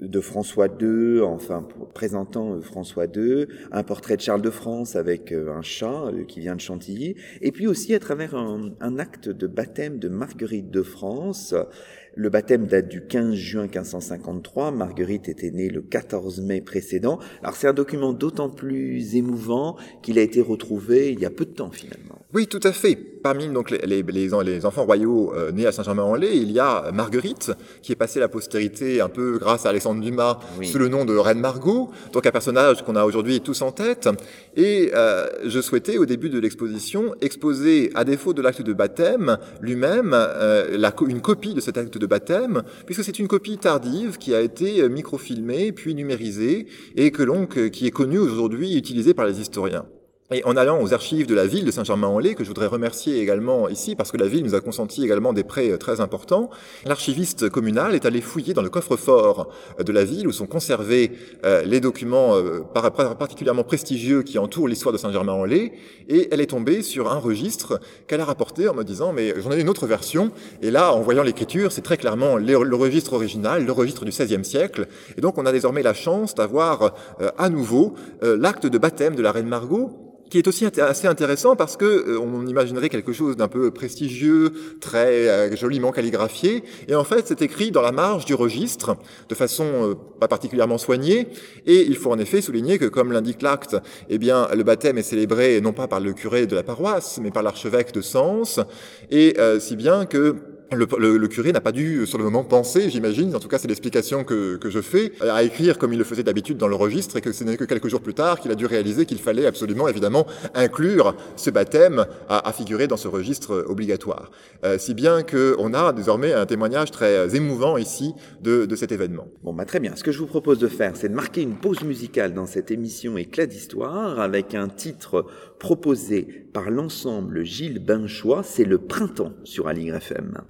de François II, enfin présentant euh, François II, un portrait de Charles de France avec euh, un chat euh, qui vient de Chantilly, et puis aussi à travers un, un acte de baptême de Marguerite de France le baptême date du 15 juin 1553. Marguerite était née le 14 mai précédent. Alors c'est un document d'autant plus émouvant qu'il a été retrouvé il y a peu de temps finalement. Oui, tout à fait. Parmi donc les, les, enfants royaux euh, nés à Saint-Germain-en-Laye, il y a Marguerite qui est passée à la postérité un peu grâce à Alexandre Dumas sous le nom de Reine Margot, donc un personnage qu'on a aujourd'hui tous en tête. Et euh, je souhaitais au début de l'exposition exposer, à défaut de l'acte de baptême lui-même, euh, une copie de cet acte de baptême, puisque c'est une copie tardive qui a été euh, microfilmée puis numérisée et que l'on, qui est connue aujourd'hui utilisée par les historiens. Et en allant aux archives de la ville de Saint-Germain-en-Laye, que je voudrais remercier également ici, parce que la ville nous a consenti également des prêts euh, très importants, l'archiviste communal est allé fouiller dans le coffre-fort euh, de la ville où sont conservés euh, les documents particulièrement prestigieux qui entourent l'histoire de Saint-Germain-en-Laye, et elle est tombée sur un registre qu'elle a rapporté en me disant, mais j'en ai une autre version, et là, en voyant l'écriture, c'est très clairement le, registre original, le registre du XVIe siècle, et donc on a désormais la chance d'avoir à nouveau l'acte de baptême de la reine Margot, qui est aussi assez intéressant parce que euh, on imaginerait quelque chose d'un peu prestigieux, très euh, joliment calligraphié, et en fait c'est écrit dans la marge du registre de façon euh, pas particulièrement soignée, et il faut en effet souligner que comme l'indique l'acte, eh bien le baptême est célébré non pas par le curé de la paroisse, mais par l'archevêque de Sens, et si bien que Le, curé n'a pas dû, sur le moment, penser, j'imagine, en tout cas c'est l'explication que, que je fais, à écrire comme il le faisait d'habitude dans le registre, et que ce n'est que quelques jours plus tard qu'il a dû réaliser qu'il fallait absolument, évidemment, inclure ce baptême à, figurer dans ce registre obligatoire. Euh, si bien qu'on a désormais un témoignage très émouvant ici de, de cet événement. Bon, bah très bien. Ce que je vous propose de faire, c'est de marquer une pause musicale dans cette émission Éclat d'Histoire, avec un titre proposé par l'ensemble Gilles Binchois, c'est Le Printemps sur Aligre FM.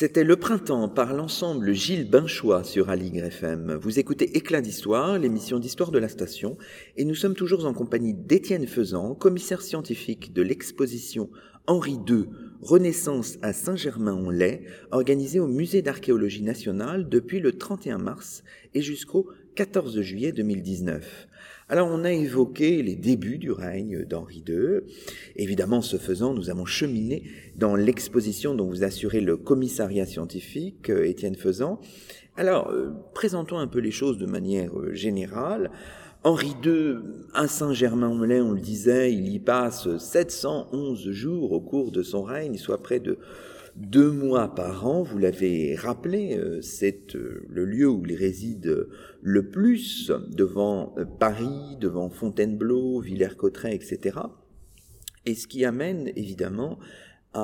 C'était Le Printemps par l'ensemble Gilles Binchois sur Aligre FM. Vous écoutez Éclat d'Histoire, l'émission d'histoire de la station, et nous sommes toujours en compagnie d'Étienne Faisan, commissaire scientifique de l'exposition Henri II, Renaissance à Saint-Germain-en-Laye, organisée au Musée d'archéologie nationale depuis le 31 mars et jusqu'au 14 juillet 2019. Alors on a évoqué les débuts du règne d'Henri II. Évidemment, ce faisant, nous avons cheminé dans l'exposition dont vous assurez le commissariat scientifique, euh, Étienne Faisan. Alors, euh, présentons un peu les choses de manière euh, générale. Henri II, à Saint-Germain-en-Laye, on le disait, il y passe 711 jours au cours de son règne, soit près de deux mois par an. Vous l'avez rappelé, c'est le lieu où il réside le plus devant Paris, devant Fontainebleau, Villers-Cotterêts, etc. Et ce qui amène évidemment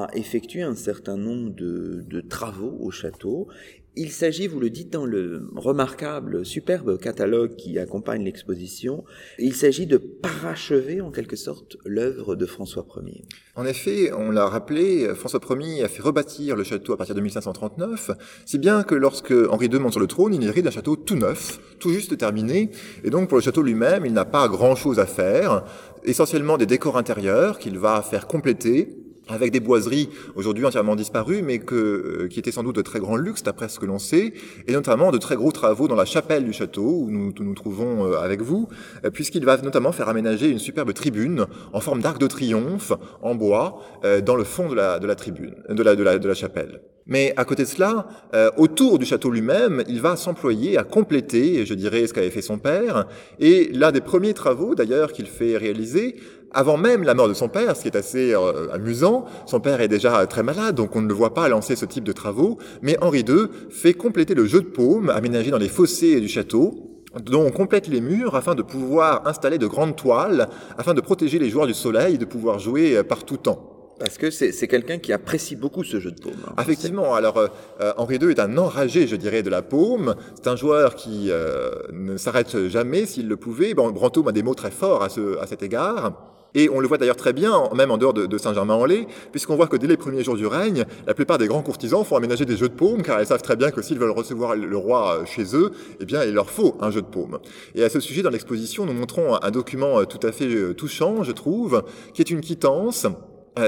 à effectuer un certain nombre de, de travaux au château il s'agit, vous le dites dans le remarquable, superbe catalogue qui accompagne l'exposition, il s'agit de parachever en quelque sorte l'œuvre de François Ier. En effet, on l'a rappelé, François Ier a fait rebâtir le château à partir de 1539, si bien que lorsque Henri II monte sur le trône, il hérite d'un château tout neuf, tout juste terminé, et donc pour le château lui-même, il n'a pas grand-chose à faire, essentiellement des décors intérieurs qu'il va faire compléter, avec des boiseries aujourd'hui entièrement disparues, mais que, euh, qui étaient sans doute de très grand luxe d'après ce que l'on sait, et notamment de très gros travaux dans la chapelle du château où nous nous trouvons euh, avec vous, euh, puisqu'il va notamment faire aménager une superbe tribune en forme d'arc de triomphe en bois dans le fond de la, de la tribune, de la, de la, de la chapelle. Mais à côté de cela, autour du château lui-même, il va s'employer à compléter, je dirais, ce qu'avait fait son père. Et l'un des premiers travaux, d'ailleurs, qu'il fait réaliser, avant même la mort de son père, ce qui est assez euh, amusant, son père est déjà très malade, donc on ne le voit pas lancer ce type de travaux, mais Henri II fait compléter le jeu de paume aménagé dans les fossés du château, dont on complète les murs afin de pouvoir installer de grandes toiles, afin de protéger les joueurs du soleil et de pouvoir jouer par tout temps. Parce que c'est quelqu'un qui apprécie beaucoup ce jeu de paume. Hein. Effectivement. Alors, euh, euh, Henri II est un enragé, je dirais, de la paume. C'est un joueur qui ne s'arrête jamais s'il le pouvait. Bon, Brantôme a des mots très forts à, ce, à cet égard. Et on le voit d'ailleurs très bien, même en dehors de, Saint-Germain-en-Laye, puisqu'on voit que dès les premiers jours du règne, la plupart des grands courtisans font aménager des jeux de paume, car ils savent très bien que s'ils veulent recevoir le roi euh, chez eux, eh bien, il leur faut un jeu de paume. Et à ce sujet, dans l'exposition, nous montrons un document euh, tout à fait euh, touchant, je trouve, qui est une quittance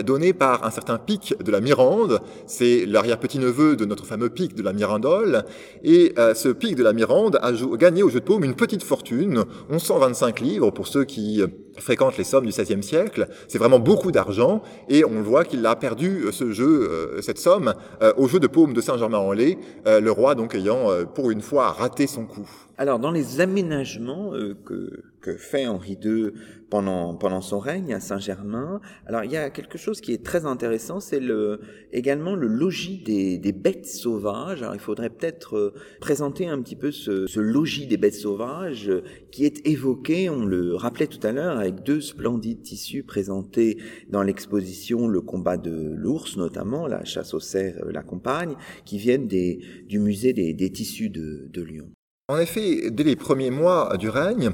donné par un certain Pic de la Mirande, c'est l'arrière-petit-neveu de notre fameux Pic de la Mirandole, et ce Pic de la Mirande a gagné au jeu de paume une petite fortune, 1125 livres pour ceux qui euh, fréquentent les sommes du XVIe siècle, c'est vraiment beaucoup d'argent, et on voit qu'il a perdu ce jeu, cette somme, au jeu de paume de Saint-Germain-en-Laye, le roi donc ayant pour une fois raté son coup. Alors dans les aménagements que, fait Henri II pendant, son règne à Saint-Germain. Alors il y a quelque chose qui est très intéressant, c'est le, également le logis des, bêtes sauvages. Alors il faudrait peut-être euh, présenter un petit peu ce, logis des bêtes sauvages qui est évoqué, on le rappelait tout à l'heure, avec deux splendides tissus présentés dans l'exposition Le combat de l'ours notamment, la chasse aux cerfs, euh, la compagne, qui viennent du musée des, tissus de, Lyon. En effet, dès les premiers mois du règne,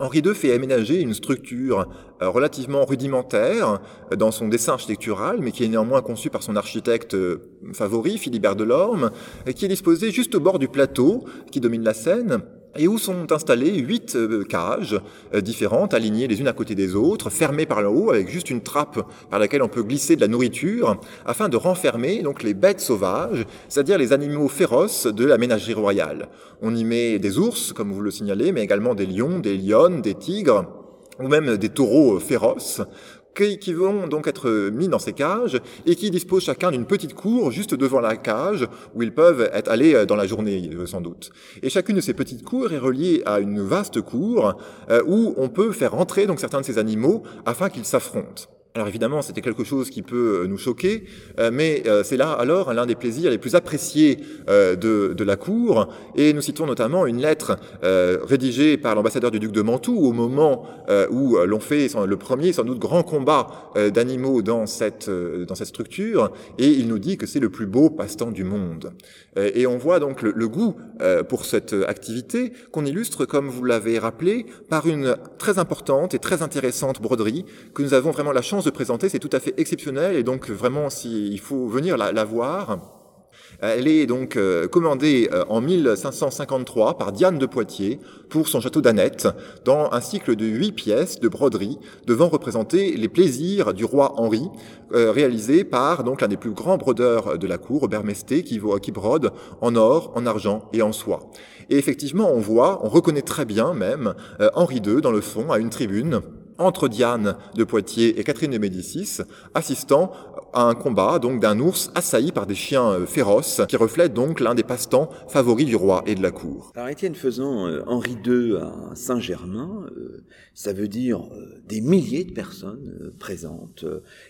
Henri II fait aménager une structure euh, relativement rudimentaire euh, dans son dessin architectural, mais qui est néanmoins conçu par son architecte favori, Philibert Delorme, qui est disposé juste au bord du plateau qui domine la Seine, et où sont installées huit euh, cages euh, différentes, alignées les unes à côté des autres, fermées par le haut, avec juste une trappe par laquelle on peut glisser de la nourriture, afin de renfermer donc les bêtes sauvages, c'est-à-dire les animaux féroces de la ménagerie royale. On y met des ours, comme vous le signalez, mais également des lions, des lionnes, des tigres, ou même des taureaux féroces, qui, vont donc être mis dans ces cages et qui disposent chacun d'une petite cour juste devant la cage où ils peuvent être allés euh, dans la journée euh, sans doute. Et chacune de ces petites cours est reliée à une vaste cour euh, où on peut faire rentrer donc certains de ces animaux afin qu'ils s'affrontent. Alors évidemment, c'était quelque chose qui peut euh, nous choquer, euh, mais euh, c'est là alors l'un des plaisirs les plus appréciés de, la cour. Et nous citons notamment une lettre rédigée par l'ambassadeur du duc de Mantoue au moment où l'on fait le premier, sans doute, grand combat d'animaux dans cette, structure. Et il nous dit que c'est le plus beau passe-temps du monde. Et on voit donc le goût pour cette activité qu'on illustre, comme vous l'avez rappelé, par une très importante et très intéressante broderie que nous avons vraiment la chance présenter, c'est tout à fait exceptionnel et donc vraiment s'il faut venir la, voir. Elle est donc euh, commandée euh, en 1553 par Diane de Poitiers pour son château d'Annette, dans un cycle de huit pièces de broderie devant représenter les plaisirs du roi Henri, euh, réalisé par donc l'un des plus grands brodeurs de la cour, Robert Mesté, qui, qui brode en or, en argent et en soie. Et effectivement, on voit, on reconnaît très bien même Henri II dans le fond à une tribune entre Diane de Poitiers et Catherine de Médicis, assistant à un combat donc d'un ours assailli par des chiens euh, féroces, qui reflète donc l'un des passe-temps favoris du roi et de la cour. Alors Étienne faisant euh, Henri II à Saint-Germain, euh, ça veut dire des milliers de personnes présentes,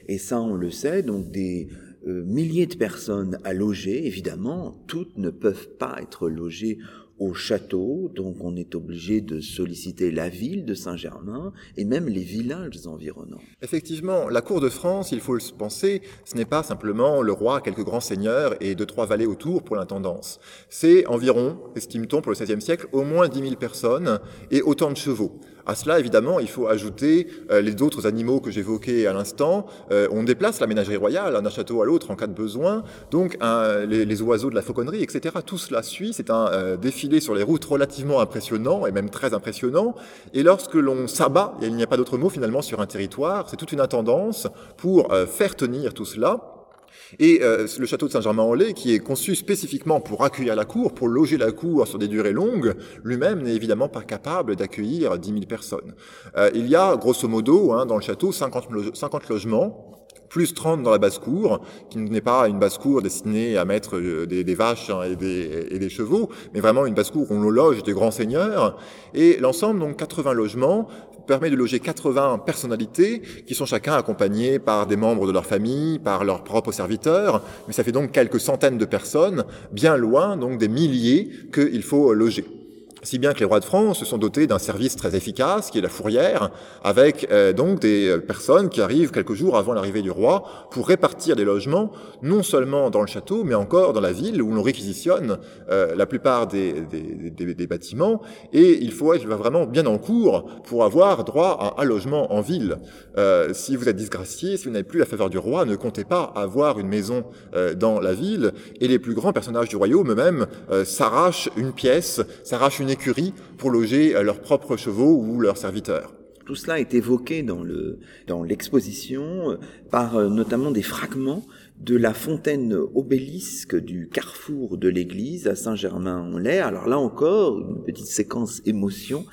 et ça on le sait, donc des milliers de personnes à loger. Évidemment, toutes ne peuvent pas être logées au château, donc on est obligé de solliciter la ville de Saint-Germain et même les villages environnants. Effectivement, la cour de France, il faut le penser, ce n'est pas simplement le roi, quelques grands seigneurs et deux, trois vallées autour pour l'intendance. C'est environ, estime-t-on pour le XVIe siècle, au moins 10 000 personnes et autant de chevaux. À cela, évidemment, il faut ajouter euh, les autres animaux que j'évoquais à l'instant. Euh, on déplace la ménagerie royale d'un château à l'autre en cas de besoin, donc les, les, oiseaux de la fauconnerie, etc. Tout cela suit. C'est un euh, défilé sur les routes relativement impressionnant et même très impressionnant. Et lorsque l'on s'abat, et il n'y a pas d'autre mot finalement sur un territoire, c'est toute une intendance pour faire tenir tout cela. Et euh, le château de Saint-Germain-en-Laye, qui est conçu spécifiquement pour accueillir la cour, pour loger la cour sur des durées longues, lui-même n'est évidemment pas capable d'accueillir 10 000 personnes. Euh, il y a, grosso modo, hein, dans le château, 50, 50 logements, plus 30 dans la basse-cour, qui n'est pas une basse-cour destinée à mettre euh, des, des vaches hein, et, des, et, des, chevaux, mais vraiment une basse-cour où on loge des grands seigneurs. Et l'ensemble, donc 80 logements, permet de loger 80 personnalités qui sont chacun accompagnés par des membres de leur famille, par leurs propres serviteurs, mais ça fait donc quelques centaines de personnes, bien loin donc des milliers qu'il faut loger si bien que les rois de France se sont dotés d'un service très efficace, qui est la fourrière, avec euh, donc des euh, personnes qui arrivent quelques jours avant l'arrivée du roi pour répartir des logements, non seulement dans le château, mais encore dans la ville où l'on réquisitionne euh, la plupart des, des, des, bâtiments, et il faut être vraiment bien en cours pour avoir droit à un logement en ville. si vous êtes disgracié, si vous n'avez plus la faveur du roi, ne comptez pas avoir une maison dans la ville, et les plus grands personnages du royaume eux-mêmes s'arrachent une pièce, s'arrachent une pour loger euh, leurs propres chevaux ou leurs serviteurs. Tout cela est évoqué dans le dans l'exposition euh, par euh, notamment des fragments de la fontaine obélisque du carrefour de l'église à Saint-Germain-en-Laye. Alors là encore, une petite séquence émotion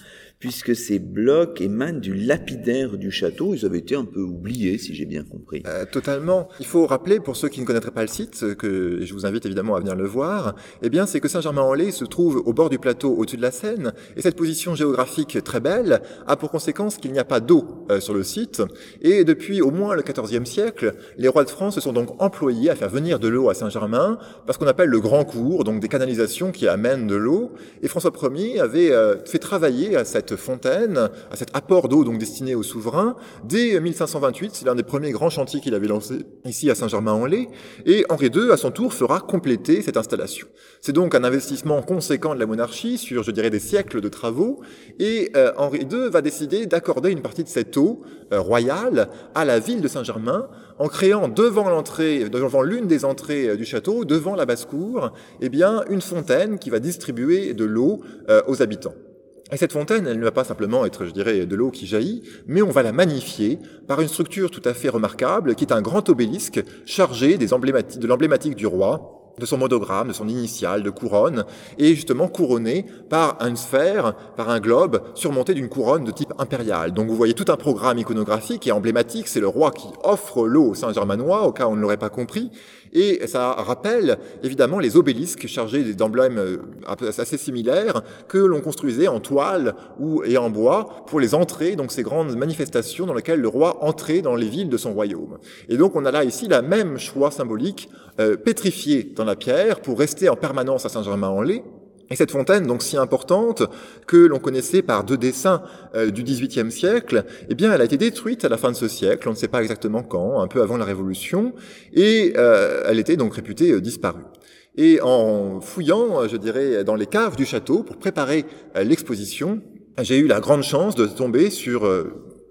puisque ces blocs émanent du lapidaire du château. Ils avaient été un peu oubliés, si j'ai bien compris. Euh, totalement. Il faut rappeler, pour ceux qui ne connaîtraient pas le site, que je vous invite évidemment à venir le voir, eh bien, c'est que Saint-Germain-en-Laye se trouve au bord du plateau, au-dessus de la Seine, et cette position géographique très belle a pour conséquence qu'il n'y a pas d'eau euh, sur le site. Et depuis au moins le XIVe siècle, les rois de France se sont donc employés à faire venir de l'eau à Saint-Germain, parce qu'on appelle le grand cours, donc des canalisations qui amènent de l'eau. Et François Ier avait euh, fait travailler à cette fontaine, à cet apport d'eau donc destiné aux souverains, dès 1528. C'est l'un des premiers grands chantiers qu'il avait lancé ici à Saint-Germain-en-Laye. Et Henri II, à son tour, fera compléter cette installation. C'est donc un investissement conséquent de la monarchie sur, je dirais, des siècles de travaux. Et euh, Henri II va décider d'accorder une partie de cette eau euh, royale à la ville de Saint-Germain en créant devant l'entrée, devant l'une des entrées euh, du château, devant la basse-cour, eh bien, une fontaine qui va distribuer de l'eau aux habitants. Et cette fontaine, elle ne va pas simplement être, je dirais, de l'eau qui jaillit, mais on va la magnifier par une structure tout à fait remarquable, qui est un grand obélisque chargé de l'emblématique du roi, de son monogramme, de son initiale, de couronne, et justement couronné par une sphère, par un globe surmonté d'une couronne de type impérial. Donc vous voyez tout un programme iconographique et emblématique, c'est le roi qui offre l'eau au Saint-Germanois, au cas où on ne l'aurait pas compris, et ça rappelle évidemment les obélisques chargés d'emblèmes euh, assez similaires que l'on construisait en toile ou et en bois pour les entrées, donc ces grandes manifestations dans lesquelles le roi entrait dans les villes de son royaume. Et donc on a là ici la même choix symbolique euh, pétrifié dans la pierre pour rester en permanence à Saint-Germain-en-Laye et cette fontaine, donc si importante, que l'on connaissait par deux dessins euh, du XVIIIe siècle, eh bien, elle a été détruite à la fin de ce siècle, on ne sait pas exactement quand, un peu avant la Révolution, et euh, elle était donc réputée euh, disparue. Et en fouillant, je dirais, dans les caves du château pour préparer l'exposition, j'ai eu la grande chance de tomber sur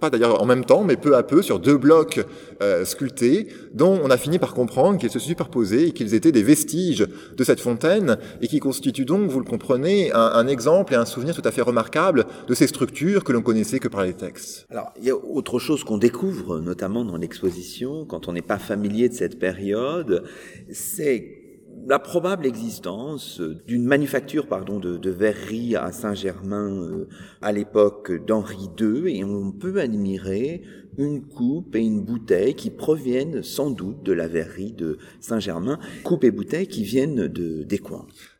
pas d'ailleurs en même temps, mais peu à peu, sur deux blocs euh, sculptés, dont on a fini par comprendre qu'ils se superposaient et qu'ils étaient des vestiges de cette fontaine, et qui constituent donc, vous le comprenez, un, un exemple et un souvenir tout à fait remarquable de ces structures que l'on connaissait que par les textes. Alors, il y a autre chose qu'on découvre, notamment dans l'exposition, quand on n'est pas familier de cette période, c'est la probable existence d'une manufacture pardon, de, de verrerie à Saint-Germain euh, à l'époque d'Henri II, et on peut admirer une coupe et une bouteille qui proviennent sans doute de la verrerie de Saint-Germain, coupe et bouteille qui viennent de.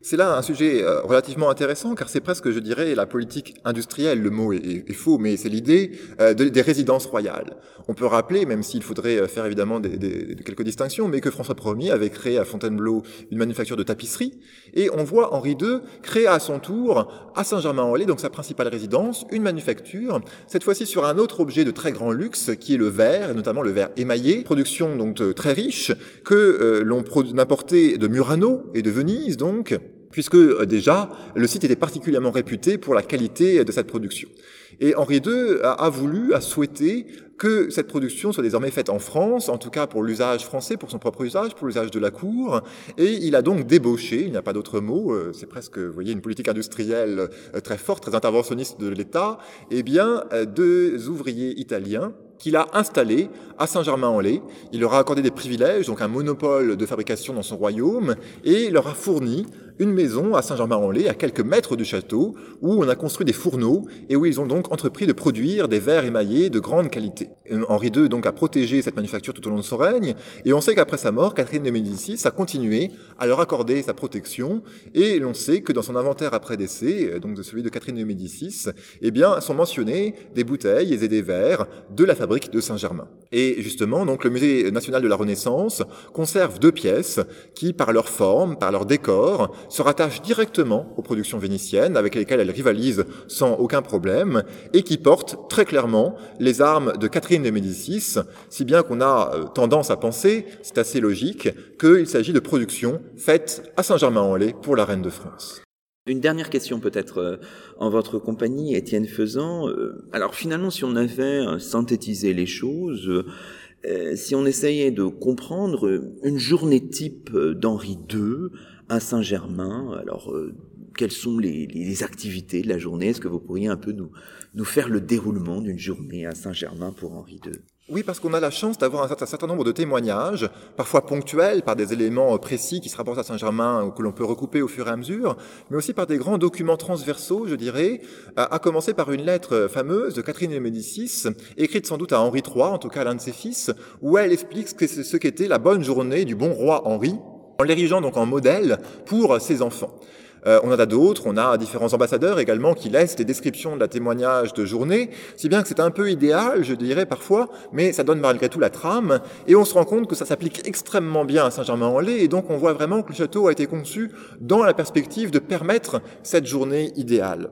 C'est là un sujet euh, relativement intéressant car c'est presque, je dirais, la politique industrielle. Le mot est, faux, mais c'est l'idée euh, des résidences royales. On peut rappeler, même s'il faudrait euh, faire évidemment des, des, quelques distinctions, mais que François Ier avait créé à Fontainebleau une manufacture de tapisserie, et on voit Henri II créer à son tour à Saint-Germain-en-Laye, donc sa principale résidence, une manufacture, cette fois-ci sur un autre objet de très grand luxe qui est le verre, et notamment le verre émaillé, production donc très riche que l'on importait de Murano et de Venise donc puisque euh, déjà le site était particulièrement réputé pour la qualité de cette production. Et Henri II a, voulu, a souhaité que cette production soit désormais faite en France, en tout cas pour l'usage français, pour son propre usage, pour l'usage de la cour, et il a donc débauché, il n'y a pas d'autre mot, euh, c'est presque, vous voyez, une politique industrielle euh, très forte, très interventionniste de l'État, eh bien, deux ouvriers italiens qu'il a installé à Saint-Germain-en-Laye. Il leur a accordé des privilèges, donc un monopole de fabrication dans son royaume, et leur a fourni une maison à Saint-Germain-en-Laye, à quelques mètres du château, où on a construit des fourneaux et où ils ont donc entrepris de produire des verres émaillés de grande qualité. Henri II donc a protégé cette manufacture tout au long de son règne, et on sait qu'après sa mort, Catherine de Médicis a continué à leur accorder sa protection, et l'on sait que dans son inventaire après décès, donc de celui de Catherine de Médicis, eh bien, sont mentionnés des bouteilles et des verres de la fabrique de Saint-Germain. Et justement, donc, le Musée national de la Renaissance conserve deux pièces qui, par leur forme, par leur décor, se rattachent directement aux productions vénitiennes avec lesquelles elles rivalisent sans aucun problème et qui portent très clairement les armes de Catherine de Médicis, si bien qu'on a euh, tendance à penser, c'est assez logique, qu'il s'agit de productions faites à Saint-Germain-en-Laye pour la reine de France. Une dernière question peut-être euh, en votre compagnie, Étienne Faisan. Euh, alors finalement, si on avait synthétisé les choses, si on essayait de comprendre une journée type d'Henri II, à Saint-Germain. Alors, euh, quelles sont les, activités de la journée? Est-ce que vous pourriez un peu nous, nous faire le déroulement d'une journée à Saint-Germain pour Henri II oui, parce qu'on a la chance d'avoir un, certain nombre de témoignages, parfois ponctuels par des éléments euh, précis qui se rapportent à Saint-Germain ou que l'on peut recouper au fur et à mesure, mais aussi par des grands documents transversaux, je dirais, à, commencer par une lettre fameuse de Catherine de Médicis, écrite sans doute à Henri III, en tout cas à l'un de ses fils, où elle explique ce qu'était la bonne journée du bon roi Henri, en l'érigeant donc en modèle pour ses enfants. Euh, on en a d'autres, on a différents ambassadeurs également qui laissent des descriptions de la témoignage de journée, si bien que c'est un peu idéal, je dirais parfois, mais ça donne malgré tout la trame, et on se rend compte que ça s'applique extrêmement bien à Saint-Germain-en-Laye, et donc on voit vraiment que le château a été conçu dans la perspective de permettre cette journée idéale.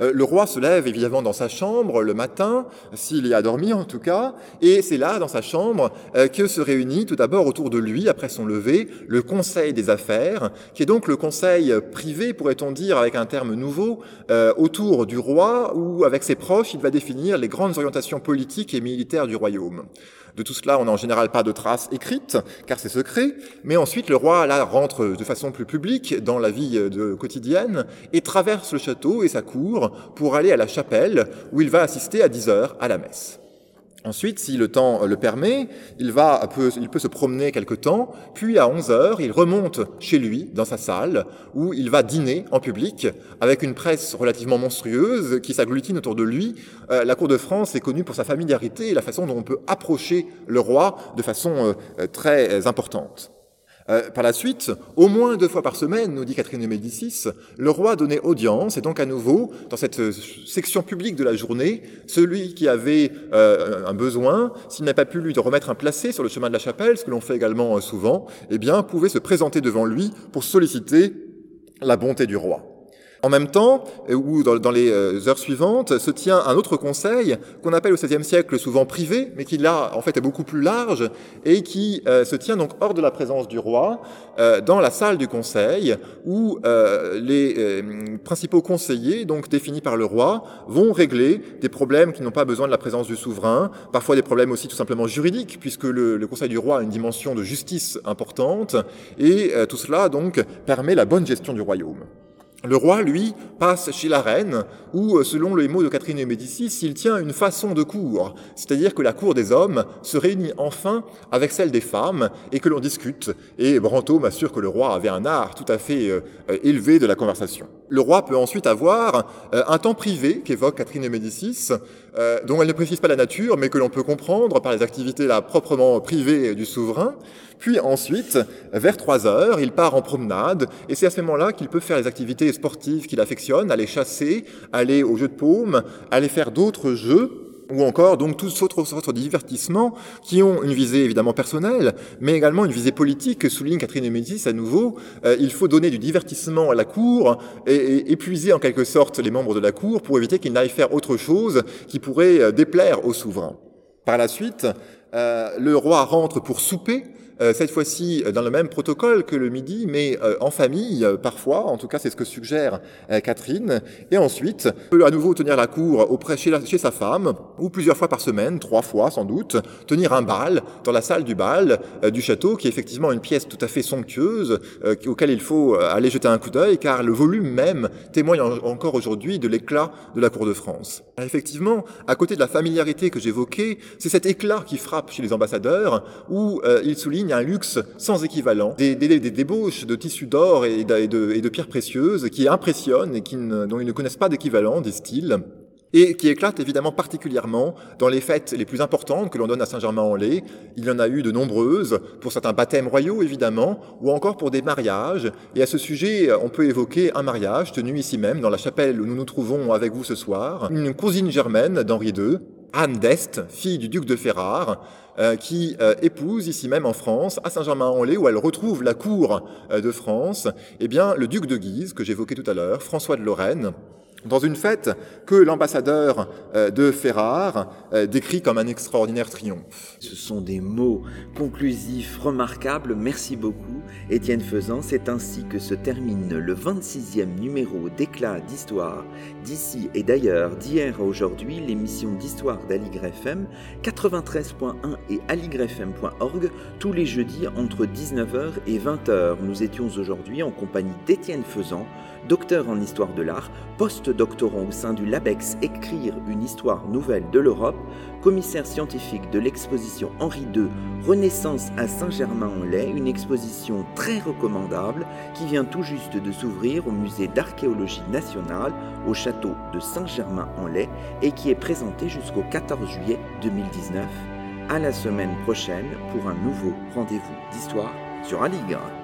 Euh, le roi se lève évidemment dans sa chambre le matin, s'il y a dormi en tout cas, et c'est là, dans sa chambre, euh, que se réunit tout d'abord autour de lui, après son lever, le Conseil des affaires, qui est donc le conseil privé, pourrait-on dire, avec un terme nouveau, euh, autour du roi, où avec ses proches, il va définir les grandes orientations politiques et militaires du royaume. De tout cela, on n'a en général pas de traces écrites, car c'est secret, mais ensuite le roi là rentre de façon plus publique dans la vie de, quotidienne et traverse le château et sa cour pour aller à la chapelle où il va assister à 10 heures à la messe. Ensuite, si le temps le permet, il, va, peut, il peut se promener quelque temps, puis à 11 heures, il remonte chez lui, dans sa salle, où il va dîner en public, avec une presse relativement monstrueuse qui s'agglutine autour de lui. Euh, la cour de France est connue pour sa familiarité et la façon dont on peut approcher le roi de façon euh, très importante. Euh, par la suite, au moins deux fois par semaine, nous dit Catherine de Médicis, le roi donnait audience, et donc à nouveau, dans cette euh, section publique de la journée, celui qui avait euh, un besoin, s'il n'a pas pu lui remettre un placé sur le chemin de la chapelle, ce que l'on fait également souvent, eh bien, pouvait se présenter devant lui pour solliciter la bonté du roi. En même temps, euh, ou dans, les euh, heures suivantes, se tient un autre conseil qu'on appelle au XVIe siècle souvent privé, mais qui là, en fait, est beaucoup plus large et qui euh, se tient donc hors de la présence du roi, dans la salle du conseil, où les principaux conseillers, donc définis par le roi, vont régler des problèmes qui n'ont pas besoin de la présence du souverain, parfois des problèmes aussi tout simplement juridiques, puisque le, le conseil du roi a une dimension de justice importante, et tout cela donc permet la bonne gestion du royaume. Le roi, lui, passe chez la reine, où, selon les mots de Catherine de Médicis, il tient une façon de cour, c'est-à-dire que la cour des hommes se réunit enfin avec celle des femmes et que l'on discute. Et Brantôme m'assure que le roi avait un art tout à fait euh, élevé de la conversation. Le roi peut ensuite avoir euh, un temps privé qu'évoque Catherine de Médicis, euh, dont elle ne précise pas la nature, mais que l'on peut comprendre par les activités là proprement privées du souverain. Puis ensuite, vers 3 heures, il part en promenade, et c'est à ce moment-là qu'il peut faire les activités sportives qu'il affectionne, aller chasser, aller au jeu de paume, aller faire d'autres jeux, ou encore donc tous autres sortes de divertissements qui ont une visée évidemment personnelle, mais également une visée politique que souligne Catherine Médicis à nouveau. Euh, il faut donner du divertissement à la cour et, épuiser en quelque sorte les membres de la cour pour éviter qu'ils n'aillent faire autre chose qui pourrait euh, déplaire au souverain. Par la suite, euh, le roi rentre pour souper cette fois-ci dans le même protocole que le midi, mais euh, en famille parfois, en tout cas c'est ce que suggère euh, Catherine, et ensuite peut à nouveau tenir la cour auprès chez, chez, sa femme, ou plusieurs fois par semaine, trois fois sans doute, tenir un bal dans la salle du bal du château, qui est effectivement une pièce tout à fait somptueuse, auquel il faut aller jeter un coup d'œil, car le volume même témoigne encore aujourd'hui de l'éclat de la cour de France. Effectivement, à côté de la familiarité que j'évoquais, c'est cet éclat qui frappe chez les ambassadeurs, où il souligne un luxe sans équivalent, des, débauches de tissus d'or et, de, pierres précieuses qui impressionnent et dont ils ne connaissent pas d'équivalent, des styles et qui éclatent évidemment particulièrement dans les fêtes les plus importantes que l'on donne à Saint-Germain-en-Laye. Il y en a eu de nombreuses, pour certains baptêmes royaux évidemment, ou encore pour des mariages. Et à ce sujet, on peut évoquer un mariage tenu ici même, dans la chapelle où nous nous trouvons avec vous ce soir, une cousine germaine d'Henri II, Anne d'Est, fille du duc de Ferrare, euh, qui euh, épouse ici même en France, à Saint-Germain-en-Laye, où elle retrouve la cour euh, de France, eh bien, le duc de Guise, que j'évoquais tout à l'heure, François de Lorraine, dans une fête que l'ambassadeur euh, de Ferrare euh, décrit comme un extraordinaire triomphe. Ce sont des mots conclusifs remarquables. Merci beaucoup, Étienne Faisan. C'est ainsi que se termine le 26e numéro d'éclat d'histoire d'ici et d'ailleurs, d'hier à aujourd'hui, l'émission d'histoire d'Aligre FM 93.1 et aligrefm.org tous les jeudis entre 19h et 20h. Nous étions aujourd'hui en compagnie d'Étienne Faisan docteur en histoire de l'art, post-doctorant au sein du LABEX Écrire une histoire nouvelle de l'Europe, commissaire scientifique de l'exposition Henri II Renaissance à Saint-Germain-en-Laye, une exposition très recommandable qui vient tout juste de s'ouvrir au musée d'archéologie nationale au château de Saint-Germain-en-Laye et qui est présentée jusqu'au 14 juillet 2019. À la semaine prochaine pour un nouveau rendez-vous d'histoire sur Aligre.